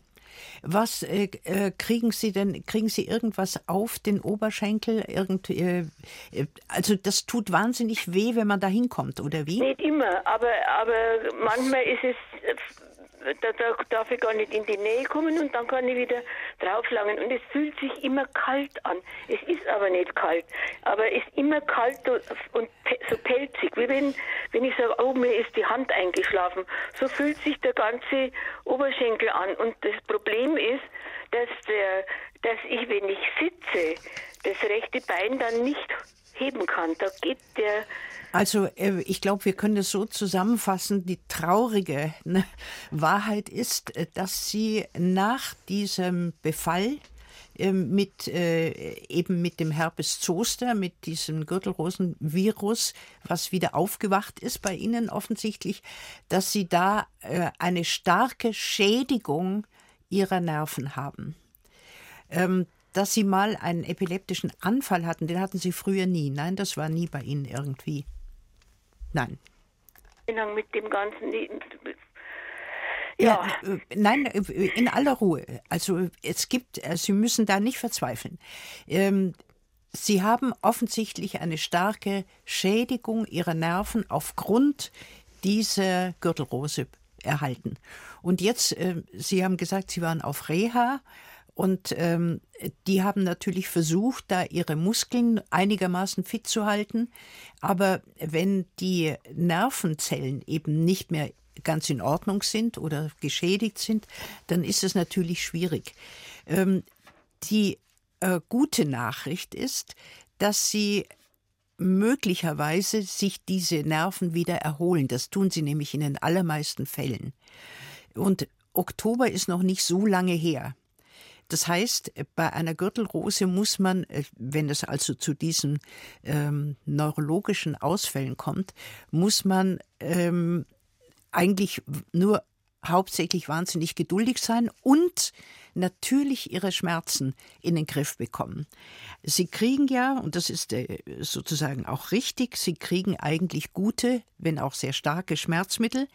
Was äh, äh, kriegen Sie denn? Kriegen Sie irgendwas auf den Oberschenkel? Irgend, äh, äh, also das tut wahnsinnig weh, wenn man da hinkommt, oder wie? Nicht immer, aber, aber manchmal ist es, äh, da, da darf ich gar nicht in die Nähe kommen und dann kann ich wieder drauflangen. Und es fühlt sich immer kalt an. Es ist aber nicht kalt, aber es ist immer kalt und, so pelzig, wie wenn, wenn ich sage, oh, mir ist die Hand eingeschlafen. So fühlt sich der ganze Oberschenkel an. Und das Problem ist, dass, der, dass ich, wenn ich sitze, das rechte Bein dann nicht heben kann. Da geht der Also äh, ich glaube, wir können es so zusammenfassen. Die traurige ne, Wahrheit ist, äh, dass Sie nach diesem Befall äh, mit äh, eben mit dem Herpes Zoster, mit diesem Gürtelrosenvirus, was wieder aufgewacht ist bei Ihnen offensichtlich, dass Sie da äh, eine starke Schädigung Ihrer Nerven haben. Ähm, dass Sie mal einen epileptischen Anfall hatten, den hatten Sie früher nie. Nein, das war nie bei Ihnen irgendwie. Nein. Mit dem ganzen. Ja, Ja, äh, nein, äh, in aller Ruhe. Also es gibt, äh, Sie müssen da nicht verzweifeln. Ähm, Sie haben offensichtlich eine starke Schädigung Ihrer Nerven aufgrund dieser Gürtelrose erhalten. Und jetzt, äh, Sie haben gesagt, Sie waren auf Reha und ähm, die haben natürlich versucht, da ihre Muskeln einigermaßen fit zu halten. Aber wenn die Nervenzellen eben nicht mehr ganz in Ordnung sind oder geschädigt sind, dann ist es natürlich schwierig. Ähm, die äh, gute Nachricht ist, dass sie möglicherweise sich diese Nerven wieder erholen. Das tun sie nämlich in den allermeisten Fällen. Und Oktober ist noch nicht so lange her. Das heißt, bei einer Gürtelrose muss man, äh, wenn es also zu diesen ähm, neurologischen Ausfällen kommt, muss man ähm, eigentlich nur hauptsächlich wahnsinnig geduldig sein und natürlich ihre Schmerzen in den Griff bekommen. Sie kriegen ja, und das ist äh, sozusagen auch richtig, sie kriegen eigentlich gute, wenn auch sehr starke Schmerzmittel.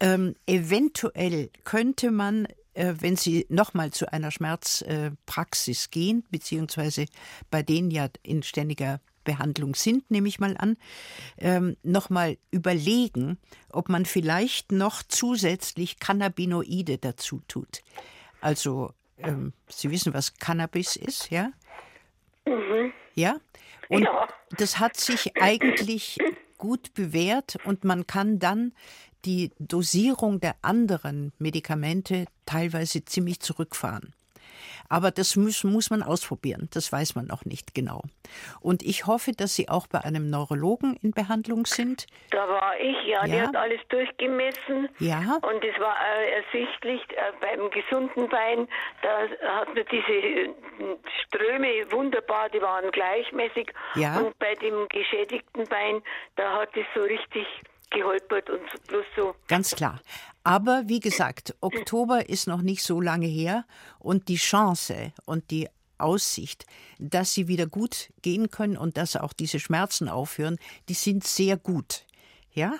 Ähm, eventuell könnte man wenn Sie nochmal zu einer Schmerzpraxis gehen, beziehungsweise bei denen ja in ständiger Behandlung sind, nehme ich mal an, ähm, nochmal überlegen, ob man vielleicht noch zusätzlich Cannabinoide dazu tut. Also, ähm, Sie wissen, was Cannabis ist, ja? Mhm. Ja? Und ja. das hat sich eigentlich gut bewährt und man kann dann die Dosierung der anderen Medikamente teilweise ziemlich zurückfahren. Aber das muss, muss man ausprobieren. Das weiß man noch nicht genau. Und ich hoffe, dass Sie auch bei einem Neurologen in Behandlung sind. Da war ich, ja. ja. Die hat alles durchgemessen. Ja. Und es war äh, ersichtlich, äh, beim gesunden Bein, da hat man diese äh, Ströme wunderbar, die waren gleichmäßig. Ja. Und bei dem geschädigten Bein, da hat es so richtig geholpert und bloß so. Ganz klar. Aber wie gesagt, Oktober ist noch nicht so lange her und die Chance und die Aussicht, dass sie wieder gut gehen können und dass auch diese Schmerzen aufhören, die sind sehr gut. Ja?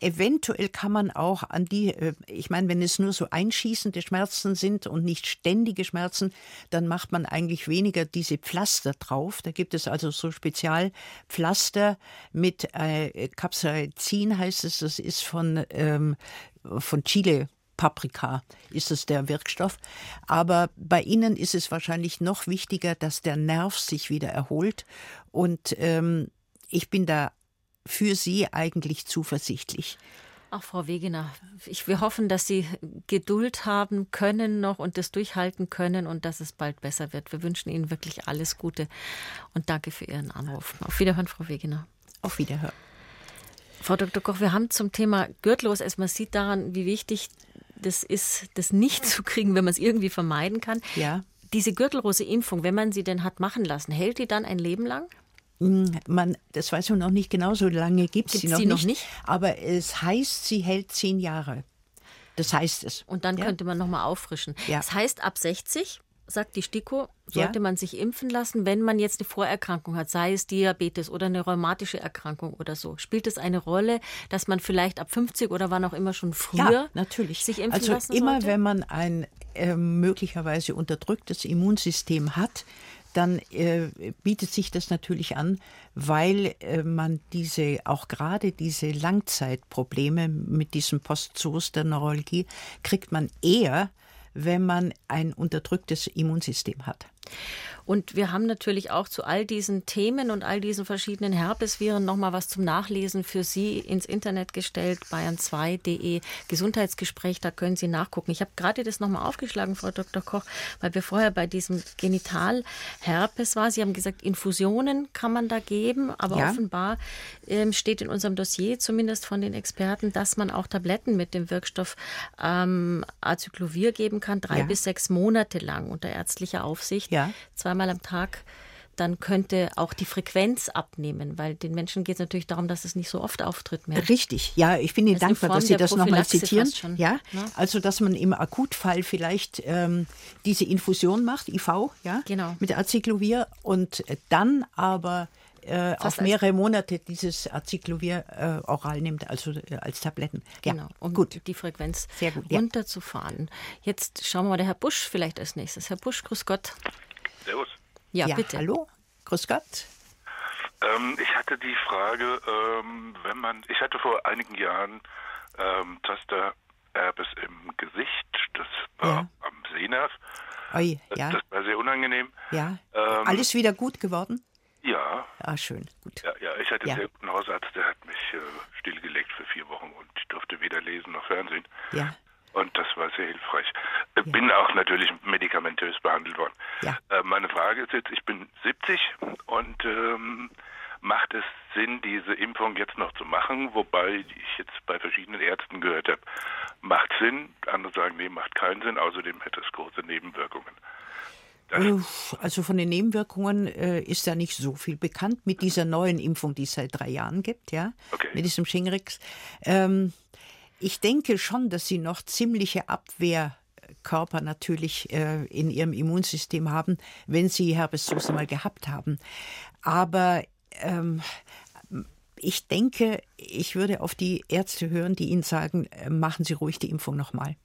Eventuell kann man auch an die, äh, ich meine, wenn es nur so einschießende Schmerzen sind und nicht ständige Schmerzen, dann macht man eigentlich weniger diese Pflaster drauf. Da gibt es also so Spezialpflaster mit äh, Capsaicin heißt es, das ist von, ähm, von Chile Paprika ist es der Wirkstoff. Aber bei Ihnen ist es wahrscheinlich noch wichtiger, dass der Nerv sich wieder erholt. Und ähm, ich bin da für Sie eigentlich zuversichtlich? Ach, Frau Wegener, ich, wir hoffen, dass Sie Geduld haben können noch und das durchhalten können und dass es bald besser wird. Wir wünschen Ihnen wirklich alles Gute und danke für Ihren Anruf. Auf Wiederhören, Frau Wegener. Auf Wiederhören. Frau Dr. Koch, wir haben zum Thema Gürtellos erstmal sieht daran, wie wichtig das ist, das nicht zu kriegen, wenn man es irgendwie vermeiden kann. Ja. Diese Gürtelrose-Impfung, wenn man sie denn hat machen lassen, hält die dann ein Leben lang? Hm, man, das weiß man noch nicht genau, so lange gibt es sie, noch, sie nicht, nicht. Aber es heißt, sie hält zehn Jahre. Das heißt es. Und dann ja? könnte man nochmal auffrischen. Ja. Das heißt, ab 60, sagt die STIKO, sollte ja? man sich impfen lassen, wenn man jetzt eine Vorerkrankung hat, sei es Diabetes oder eine rheumatische Erkrankung oder so. Spielt es eine Rolle, dass man vielleicht ab 50 oder wann auch immer schon früher ja, natürlich. sich impfen also lassen immer, sollte? wenn man ein äh, möglicherweise unterdrücktes Immunsystem hat, dann äh, bietet sich das natürlich an, weil äh, man diese, auch gerade diese Langzeitprobleme mit diesem Postzoos der Neurologie, kriegt man eher, wenn man ein unterdrücktes Immunsystem hat. Und wir haben natürlich auch zu all diesen Themen und all diesen verschiedenen Herpesviren nochmal was zum Nachlesen für Sie ins Internet gestellt, bayern2.de Gesundheitsgespräch, da können Sie nachgucken. Ich habe gerade das nochmal aufgeschlagen, Frau Dr. Koch, weil wir vorher bei diesem Genitalherpes waren. Sie haben gesagt, Infusionen kann man da geben, aber ja. offenbar ähm, steht in unserem Dossier, zumindest von den Experten, dass man auch Tabletten mit dem Wirkstoff ähm, Acyclovir geben kann, drei ja. bis sechs Monate lang unter ärztlicher Aufsicht. Ja. Zweimal am Tag dann könnte auch die Frequenz abnehmen, weil den Menschen geht es natürlich darum, dass es nicht so oft auftritt mehr. Richtig, ja, ich bin Ihnen dankbar, dass Sie das nochmal zitieren. Ja, ne? also dass man im Akutfall vielleicht ähm, diese Infusion macht, IV, ja, genau. mit Acyclovir und dann aber äh, auf mehrere Monate dieses Acyclovir äh, oral nimmt, also äh, als Tabletten. Ja, genau, um gut. die Frequenz Sehr gut, runterzufahren. Ja. Jetzt schauen wir mal der Herr Busch vielleicht als nächstes. Herr Busch, grüß Gott. Ja, ja bitte. Hallo, grüß Gott. Ähm, ich hatte die Frage, ähm, wenn man, ich hatte vor einigen Jahren ähm, Tastererbes im Gesicht, das war ja. am Sehnerv. Oi, ja. Das war sehr unangenehm. Ja. Ähm, Alles wieder gut geworden? Ja. Ah, schön, gut. Ja, ja ich hatte ja. einen sehr guten Hausarzt, der hat mich äh, stillgelegt für vier Wochen und ich durfte weder lesen noch Fernsehen. Ja. Und das war sehr hilfreich. Ja. Bin auch natürlich medikamentös behandelt worden. Ja. Äh, meine Frage ist jetzt, ich bin 70 und ähm, macht es Sinn, diese Impfung jetzt noch zu machen? Wobei ich jetzt bei verschiedenen Ärzten gehört habe, macht Sinn, andere sagen, nee, macht keinen Sinn, außerdem hätte es große Nebenwirkungen. Also von den Nebenwirkungen äh, ist ja nicht so viel bekannt mit dieser neuen Impfung, die es seit drei Jahren gibt, ja, okay. mit diesem Shingrix. Ähm, ich denke schon, dass sie noch ziemliche Abwehrkörper natürlich äh, in ihrem Immunsystem haben, wenn sie Herpes Zoster mal gehabt haben. Aber ähm, ich denke, ich würde auf die Ärzte hören, die Ihnen sagen, äh, machen Sie ruhig die Impfung nochmal.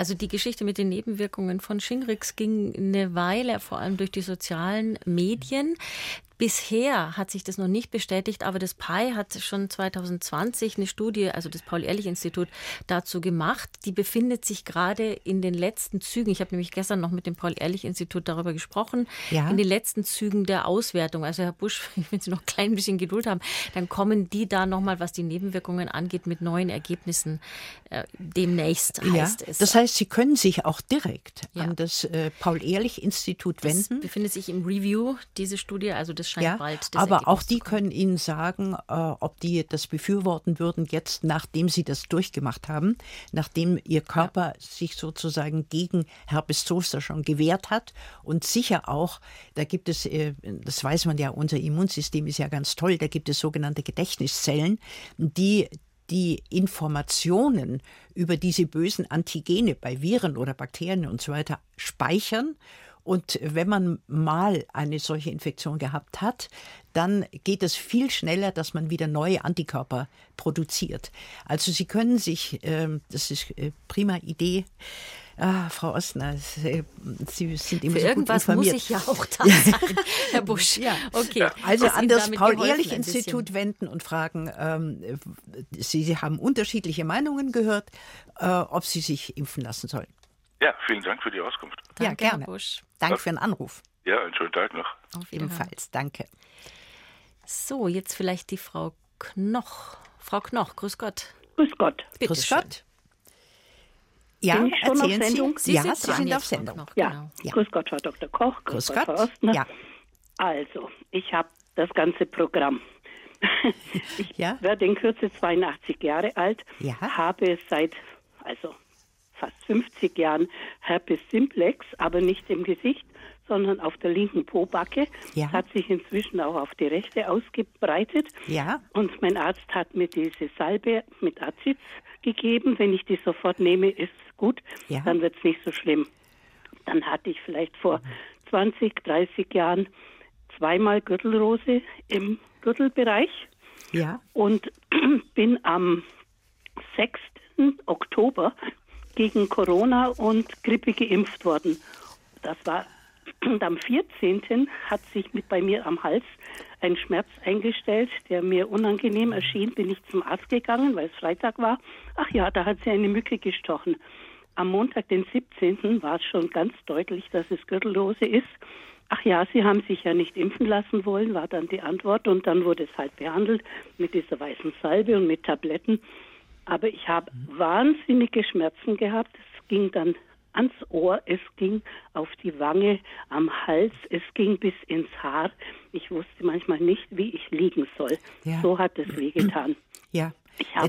Also die Geschichte mit den Nebenwirkungen von Shingrix ging eine Weile, vor allem durch die sozialen Medien. Bisher hat sich das noch nicht bestätigt, aber das PI hat schon 2020 eine Studie, also das Paul-Ehrlich-Institut, dazu gemacht. Die befindet sich gerade in den letzten Zügen. Ich habe nämlich gestern noch mit dem Paul-Ehrlich-Institut darüber gesprochen. Ja. In den letzten Zügen der Auswertung. Also Herr Busch, wenn Sie noch ein klein bisschen Geduld haben, dann kommen die da nochmal, was die Nebenwirkungen angeht, mit neuen Ergebnissen äh, demnächst, heißt ja, es. Das heißt, Sie können sich auch direkt ja. an das äh, Paul-Ehrlich-Institut wenden. Das befindet sich im Review, diese Studie, also das scheint ja, bald. aber Ergebnis auch die können Ihnen sagen, äh, ob die das befürworten würden, jetzt nachdem sie das durchgemacht haben, nachdem ihr Körper ja. sich sozusagen gegen Herpes Zoster schon gewehrt hat und sicher auch, da gibt es, äh, das weiß man ja, unser Immunsystem ist ja ganz toll, da gibt es sogenannte Gedächtniszellen, die die Informationen über diese bösen Antigene bei Viren oder Bakterien und so weiter speichern und wenn man mal eine solche Infektion gehabt hat, dann geht es viel schneller, dass man wieder neue Antikörper produziert. Also Sie können sich, äh, das ist eine prima Idee, Ah, Frau Ostner, äh, Sie sind immer Für so irgendwas gut muss ich ja auch da sein, Herr Busch. Ja. Okay. Also an das Paul-Ehrlich-Institut wenden und fragen, ähm, Sie, Sie haben unterschiedliche Meinungen gehört, äh, ob Sie sich impfen lassen sollen. Ja, vielen Dank für die Auskunft. Danke, ja, gerne. Busch. Danke für den Anruf. Ja, einen schönen Tag noch. Auf Ebenfalls, danke. So, jetzt vielleicht die Frau Knoch. Frau Knoch, grüß Gott. Grüß Gott. Bitte grüß schön. Gott. Ja, Bin ich schon auf Sendung? Sie. Sie ja, Sie sind auf Sendung. Noch, ja. Genau. ja. Grüß Gott, Frau Dr. Koch. Grüß, grüß Gott, Frau Ostner. Ja. Also, ich habe das ganze Programm. ich ja? werde in Kürze 82 Jahre alt, ja? habe seit, also fast 50 Jahren Herpes simplex, aber nicht im Gesicht, sondern auf der linken Pobacke. Ja. Hat sich inzwischen auch auf die rechte ausgebreitet. Ja. Und mein Arzt hat mir diese Salbe mit Aziz gegeben. Wenn ich die sofort nehme, ist gut. Ja. Dann wird es nicht so schlimm. Dann hatte ich vielleicht vor 20, 30 Jahren zweimal Gürtelrose im Gürtelbereich. Ja. Und bin am 6. Oktober gegen Corona und Grippe geimpft worden. Das war und am 14. hat sich mit bei mir am Hals ein Schmerz eingestellt, der mir unangenehm erschien. Bin ich zum Arzt gegangen, weil es Freitag war. Ach ja, da hat sie eine Mücke gestochen. Am Montag, den 17. war es schon ganz deutlich, dass es Gürtellose ist. Ach ja, Sie haben sich ja nicht impfen lassen wollen, war dann die Antwort. Und dann wurde es halt behandelt mit dieser weißen Salbe und mit Tabletten. Aber ich habe wahnsinnige Schmerzen gehabt. Es ging dann ans Ohr, es ging auf die Wange, am Hals, es ging bis ins Haar. Ich wusste manchmal nicht, wie ich liegen soll. Ja. So hat es wehgetan. Ja,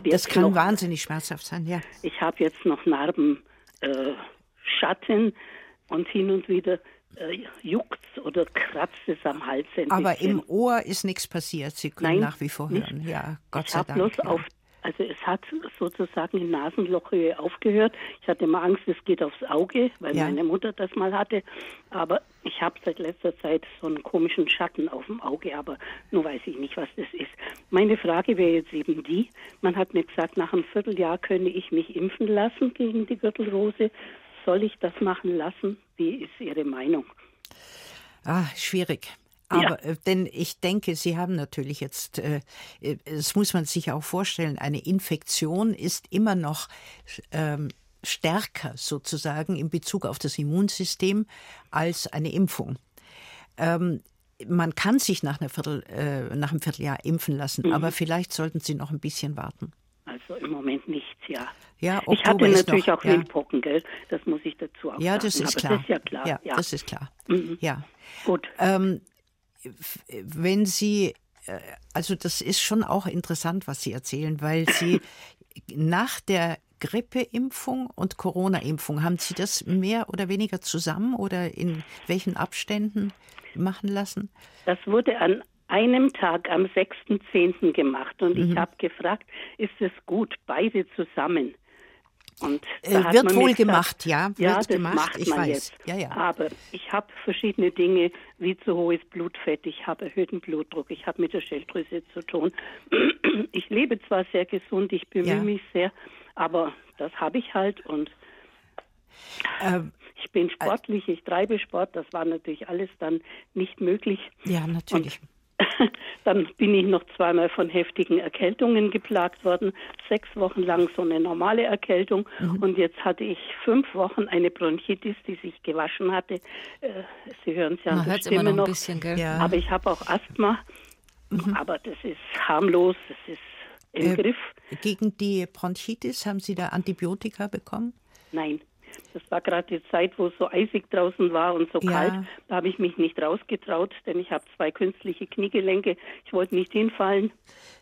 das kann noch, wahnsinnig schmerzhaft sein, ja. Ich habe jetzt noch Narben, äh, Schatten und hin und wieder äh, juckt oder kratzt es am Hals ein Aber bisschen. im Ohr ist nichts passiert. Sie können Nein, nach wie vor hören. nicht. Ja, Gott ich sei habe Dank. bloß ja. auf, also es hat sozusagen in Nasenlochhöhe aufgehört. Ich hatte immer Angst, es geht aufs Auge, weil Ja. meine Mutter das mal hatte. Aber ich habe seit letzter Zeit so einen komischen Schatten auf dem Auge, aber nur weiß ich nicht, was das ist. Meine Frage wäre jetzt eben die, man hat mir gesagt, nach einem Vierteljahr könne ich mich impfen lassen gegen die Gürtelrose. Soll ich das machen lassen? Wie ist Ihre Meinung? Ah, schwierig. Aber äh, denn ich denke, Sie haben natürlich jetzt, äh, äh, das muss man sich auch vorstellen, eine Infektion ist immer noch ähm, stärker sozusagen in Bezug auf das Immunsystem als eine Impfung. Ähm, man kann sich nach, Viertel, äh, nach einem Vierteljahr impfen lassen, Mhm. aber vielleicht sollten Sie noch ein bisschen warten. Also im Moment nichts, ja. Ja, ich hatte Oktober natürlich noch, auch ja. Windpocken, gell? Das muss ich dazu auch Ja, sagen. das ist Aber klar. Das ist ja klar. Ja, Ja, das ist klar. Mhm. Ja. Gut. Ähm, wenn Sie, äh, also das ist schon auch interessant, was Sie erzählen, weil Sie nach der Grippeimpfung und Corona-Impfung. Haben Sie das mehr oder weniger zusammen oder in welchen Abständen machen lassen? Das wurde an einem Tag am 6.10. gemacht und mhm. ich habe gefragt, ist es gut, beide zusammen? Und äh, wird wohl gemacht, ja. Wird ja, das gemacht, macht ich man weiß. jetzt. Ja, ja. Aber ich habe verschiedene Dinge, wie zu hohes Blutfett, ich habe erhöhten Blutdruck, ich habe mit der Schilddrüse zu tun. Ich lebe zwar sehr gesund, ich bemühe ja. mich sehr, aber das habe ich halt und ähm, ich bin sportlich, ich treibe Sport, das war natürlich alles dann nicht möglich. Ja, natürlich. Und Dann bin ich noch zweimal von heftigen Erkältungen geplagt worden. Sechs Wochen lang so eine normale Erkältung. Mhm. Und jetzt hatte ich fünf Wochen eine Bronchitis, die sich gewaschen hatte. Äh, Sie hören es ja Man an der Stimme immer noch. Ein bisschen, gell? Ja. Aber ich habe auch Asthma. Mhm. Aber das ist harmlos, das ist im äh, Griff. Gegen die Bronchitis haben Sie da Antibiotika bekommen? Nein. Das war gerade die Zeit, wo es so eisig draußen war und so ja. kalt. Da habe ich mich nicht rausgetraut, denn ich habe zwei künstliche Kniegelenke. Ich wollte nicht hinfallen.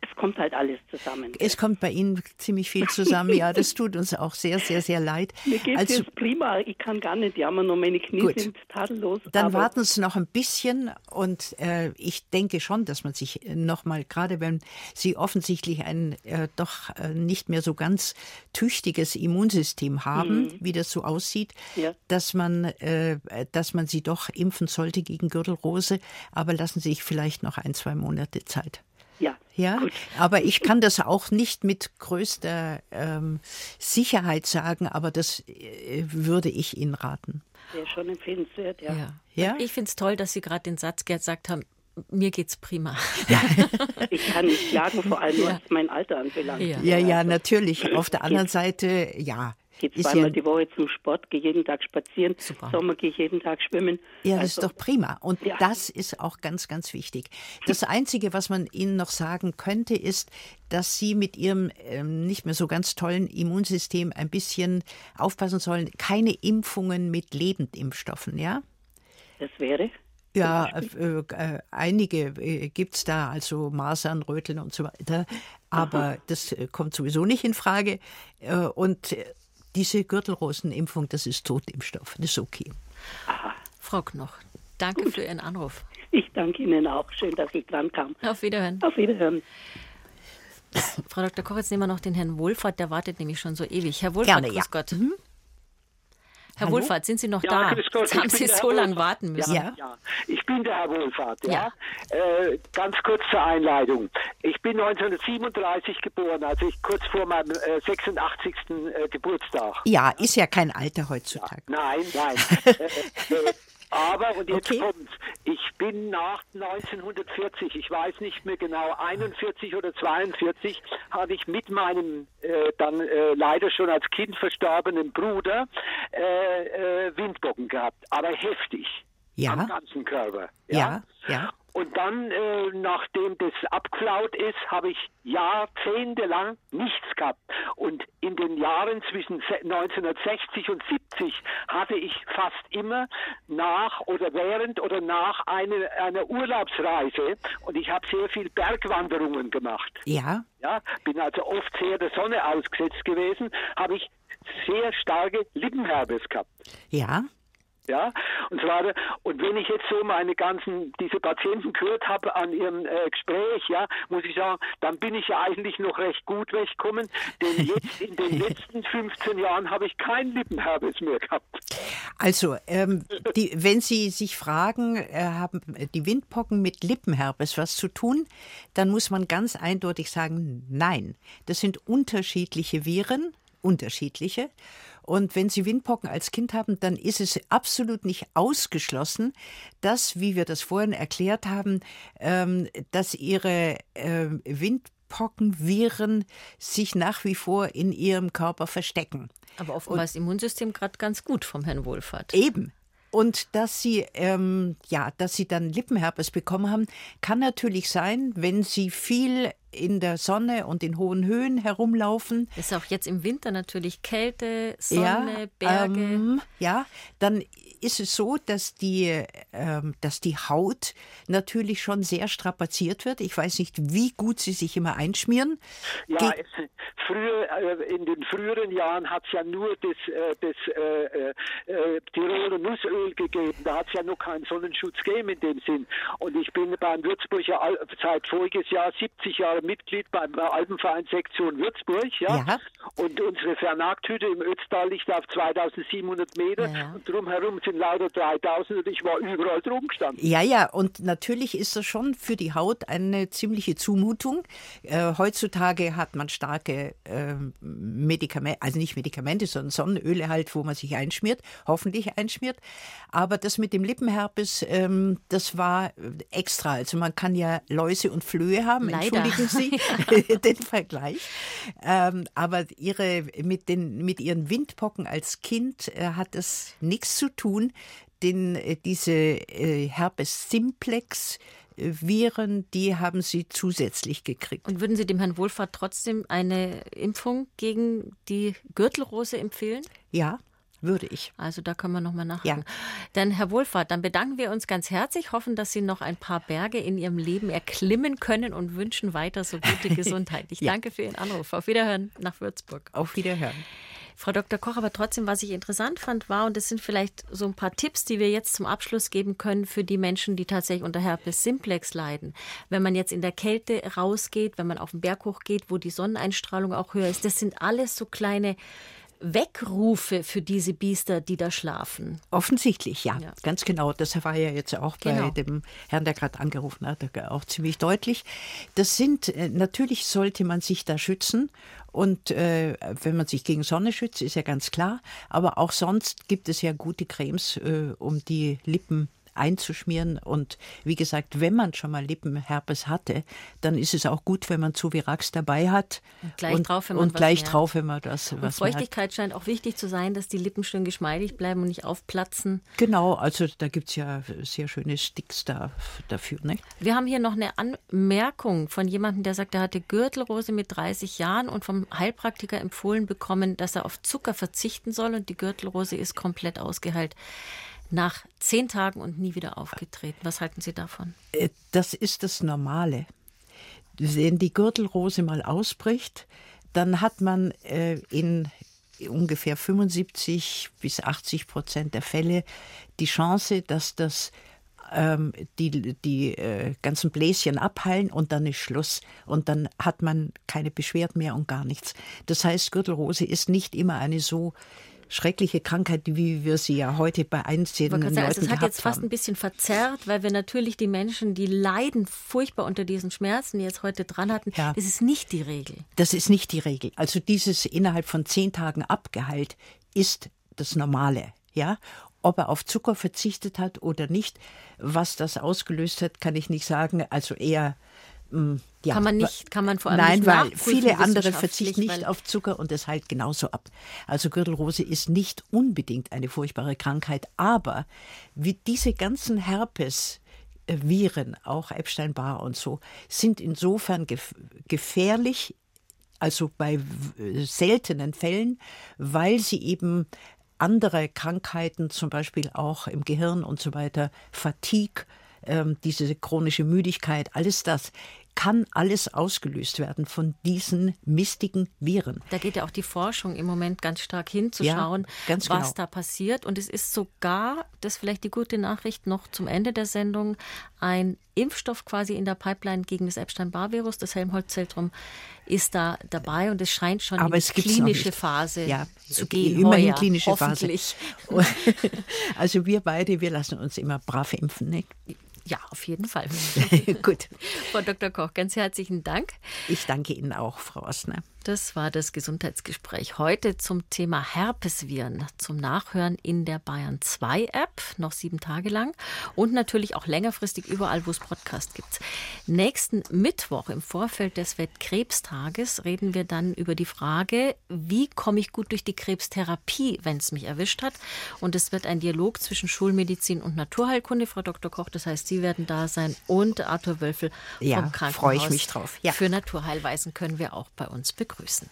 Es kommt halt alles zusammen. Es kommt bei Ihnen ziemlich viel zusammen. Ja, das tut uns auch sehr, sehr, sehr leid. Mir geht es also, jetzt prima. Ich kann gar nicht jammern, nur meine Knie gut. sind tadellos. Dann warten Sie noch ein bisschen und äh, ich denke schon, dass man sich noch mal, gerade wenn Sie offensichtlich ein äh, doch äh, nicht mehr so ganz tüchtiges Immunsystem haben, mhm. wie das so aussieht, ja. dass man, äh, dass man sie doch impfen sollte gegen Gürtelrose. Aber lassen Sie sich vielleicht noch ein, zwei Monate Zeit. Ja. Ja, Gut. aber ich kann das auch nicht mit größter ähm, Sicherheit sagen, aber das äh, würde ich Ihnen raten. Wäre schon empfehlenswert, ja. ja. ja? Ich finde es toll, dass Sie gerade den Satz gesagt haben, mir geht's prima. Ja. ich kann nicht klagen, vor allem ja. was mein Alter anbelangt. Ja, ja, ja natürlich. Auf der anderen Seite, ja, gehe zweimal die Woche zum Sport, gehe jeden Tag spazieren. Super. Sommer gehe ich jeden Tag schwimmen. Ja, das also, ist doch prima. Und ja. das ist auch ganz, ganz wichtig. Das Einzige, was man Ihnen noch sagen könnte, ist, dass Sie mit Ihrem ähm, nicht mehr so ganz tollen Immunsystem ein bisschen aufpassen sollen. Keine Impfungen mit Lebendimpfstoffen, ja? Das wäre? Ja, äh, äh, einige äh, gibt es da, also Masern, Röteln und so weiter. Aber Aha. das äh, kommt sowieso nicht in Frage. Äh, und diese Gürtelrosenimpfung, das ist Totimpfstoff. Das ist okay. Aha. Frau Knoch, danke Gut. für Ihren Anruf. Ich danke Ihnen auch. Schön, dass ich dran kam. Auf Wiederhören. Auf Wiederhören. Frau Dr. Koch, jetzt nehmen wir noch den Herrn Wohlfahrt, der wartet nämlich schon so ewig. Herr Wohlfahrt, Gerne, grüß ja. Gott. Mhm. Herr Hallo? Wohlfahrt, sind Sie noch ja, da? Jetzt haben Sie so lange warten müssen. Ja, ja, ich bin der Herr Wohlfahrt. Ja. ja. Äh, ganz kurz zur Einleitung. Ich bin 1937 geboren, also ich kurz vor meinem äh, 86. Äh, Geburtstag. Ja, ist ja kein Alter heutzutage. nein, nein. Aber, und jetzt okay. kommt's, ich bin nach 1940, ich weiß nicht mehr genau, 41 oder 42, habe ich mit meinem äh, dann äh, leider schon als Kind verstorbenen Bruder äh, äh Windbocken gehabt, aber heftig. Ja. Am ganzen Körper. Ja, ja. ja. Und dann, äh, nachdem das abgeflaut ist, habe ich jahrzehntelang nichts gehabt. Und in den Jahren zwischen 1960 und 70 hatte ich fast immer nach oder während oder nach eine, einer Urlaubsreise und ich habe sehr viel Bergwanderungen gemacht. Ja. Ja, bin also oft sehr der Sonne ausgesetzt gewesen, habe ich sehr starke Lippenherpes gehabt. Ja. Ja, und zwar, und wenn ich jetzt so meine ganzen, diese Patienten gehört habe an ihrem äh, Gespräch, ja, muss ich sagen, dann bin ich ja eigentlich noch recht gut weggekommen, denn jetzt in den letzten 15 Jahren habe ich kein Lippenherpes mehr gehabt. Also, ähm, die, wenn Sie sich fragen, äh, haben die Windpocken mit Lippenherpes was zu tun, dann muss man ganz eindeutig sagen, nein. Das sind unterschiedliche Viren, unterschiedliche. Und wenn Sie Windpocken als Kind haben, dann ist es absolut nicht ausgeschlossen, dass, wie wir das vorhin erklärt haben, ähm, dass Ihre äh, Windpockenviren sich nach wie vor in Ihrem Körper verstecken. Aber offenbar ist das Immunsystem gerade ganz gut vom Herrn Wohlfahrt. Eben. Und dass sie, ähm, ja, dass sie dann Lippenherpes bekommen haben, kann natürlich sein, wenn sie viel in der Sonne und in hohen Höhen herumlaufen. Ist auch jetzt im Winter natürlich Kälte, Sonne, ja, Berge. Ähm, ja, dann ist es so, dass die, ähm, dass die Haut natürlich schon sehr strapaziert wird. Ich weiß nicht, wie gut Sie sich immer einschmieren. Ja, es, früher, äh, in den früheren Jahren hat es ja nur das, äh, das äh, äh, Tiroler Nussöl gegeben. Da hat es ja noch keinen Sonnenschutz gegeben in dem Sinn. Und ich bin beim Würzburger Al seit voriges Jahr 70 Jahre Mitglied beim Alpenverein Sektion Würzburg. Ja? ja. Und unsere Fernakthütte im Ötztal liegt auf 2700 Meter ja. und drumherum sind lauter 3000 und ich war überall drum gestanden. Ja, ja, und natürlich ist das schon für die Haut eine ziemliche Zumutung. Äh, heutzutage hat man starke äh, Medikamente, also nicht Medikamente, sondern Sonnenöle halt, wo man sich einschmiert, hoffentlich einschmiert. Aber das mit dem Lippenherpes, ähm, das war extra. Also man kann ja Läuse und Flöhe haben, Leider. entschuldigen Sie den Vergleich. Ähm, aber ihre, mit, den, mit ihren Windpocken als Kind äh, hat das nichts zu tun, denn äh, diese äh, Herpes simplex äh, Viren, die haben Sie zusätzlich gekriegt. Und würden Sie dem Herrn Wohlfahrt trotzdem eine Impfung gegen die Gürtelrose empfehlen? Ja, würde ich. Also da können wir nochmal nachhaken. Ja. Dann, Herr Wohlfahrt, dann bedanken wir uns ganz herzlich, hoffen, dass Sie noch ein paar Berge in Ihrem Leben erklimmen können und wünschen weiter so gute Gesundheit. Ich ja. danke für Ihren Anruf. Auf Wiederhören nach Würzburg. Auf Wiederhören. Frau Dr. Koch, aber trotzdem, was ich interessant fand, war, und das sind vielleicht so ein paar Tipps, die wir jetzt zum Abschluss geben können für die Menschen, die tatsächlich unter Herpes simplex leiden. Wenn man jetzt in der Kälte rausgeht, wenn man auf den Berg hochgeht, wo die Sonneneinstrahlung auch höher ist, das sind alles so kleine Weckrufe für diese Biester, die da schlafen. Offensichtlich, ja, ja. ganz genau. Das war ja jetzt auch bei genau. dem Herrn, der gerade angerufen hat, auch ziemlich deutlich. Das sind, äh, natürlich sollte man sich da schützen. Und äh, wenn man sich gegen Sonne schützt, ist ja ganz klar. Aber auch sonst gibt es ja gute Cremes, äh, um die Lippen einzuschmieren. Und wie gesagt, wenn man schon mal Lippenherpes hatte, dann ist es auch gut, wenn man Zuvirax dabei hat. Und gleich und, drauf, wenn man, und gleich drauf, wenn man das und was Feuchtigkeit scheint auch wichtig zu sein, dass die Lippen schön geschmeidig bleiben und nicht aufplatzen. Genau, also da gibt es ja sehr schöne Sticks da, dafür. Ne? Wir haben hier noch eine Anmerkung von jemandem, der sagt, er hatte Gürtelrose mit 30 Jahren und vom Heilpraktiker empfohlen bekommen, dass er auf Zucker verzichten soll und die Gürtelrose ist komplett ausgeheilt nach zehn Tagen und nie wieder aufgetreten. Was halten Sie davon? Äh, das ist das Normale. Wenn die Gürtelrose mal ausbricht, dann hat man äh, in ungefähr 75 bis 80 Prozent der Fälle die Chance, dass das ähm, die, die äh, ganzen Bläschen abheilen und dann ist Schluss. Und dann hat man keine Beschwerden mehr und gar nichts. Das heißt, Gürtelrose ist nicht immer eine so schreckliche Krankheit, wie wir sie ja heute bei einzelnen Leuten also Es hat jetzt fast ein bisschen verzerrt, weil wir natürlich die Menschen, die leiden furchtbar unter diesen Schmerzen, die jetzt heute dran hatten, ja. das ist nicht die Regel. Das ist nicht die Regel. Also dieses innerhalb von zehn Tagen abgeheilt ist das Normale. Ja, ob er auf Zucker verzichtet hat oder nicht, was das ausgelöst hat, kann ich nicht sagen. Also eher ja, kann man nicht, kann man vor allem Nein, weil viele andere verzichten nicht auf Zucker und es heilt genauso ab. Also Gürtelrose ist nicht unbedingt eine furchtbare Krankheit, aber wie diese ganzen Herpes Viren, auch Epstein-Barr und so, sind insofern gef gefährlich, also bei seltenen Fällen, weil sie eben andere Krankheiten, zum Beispiel auch im Gehirn und so weiter, Fatigue, ähm, diese chronische Müdigkeit, alles das kann alles ausgelöst werden von diesen mistigen Viren. Da geht ja auch die Forschung im Moment ganz stark hinzuschauen, ja, was genau. da passiert. Und es ist sogar, das ist vielleicht die gute Nachricht noch zum Ende der Sendung, ein Impfstoff quasi in der Pipeline gegen das Epstein-Barr-Virus. Das Helmholtz-Zentrum ist da dabei und es scheint schon Aber in die klinische Phase ja, zu gehen. Immerhin heuer, klinische Phase. also wir beide, wir lassen uns immer brav impfen. Ne? Ja, auf jeden Fall. Gut. Frau Dr. Koch, ganz herzlichen Dank. Ich danke Ihnen auch, Frau Osner. Das war das Gesundheitsgespräch heute zum Thema Herpesviren. Zum Nachhören in der Bayern 2 App, noch sieben Tage lang. Und natürlich auch längerfristig überall, wo es Podcast gibt. Nächsten Mittwoch im Vorfeld des Weltkrebstages reden wir dann über die Frage, wie komme ich gut durch die Krebstherapie, wenn es mich erwischt hat. Und es wird ein Dialog zwischen Schulmedizin und Naturheilkunde. Frau Dr. Koch, das heißt, Sie werden da sein und Arthur Wölfel ja, vom Krankenhaus. freue ich mich drauf. Ja. Für Naturheilweisen können wir auch bei uns begrüßen begrüßen.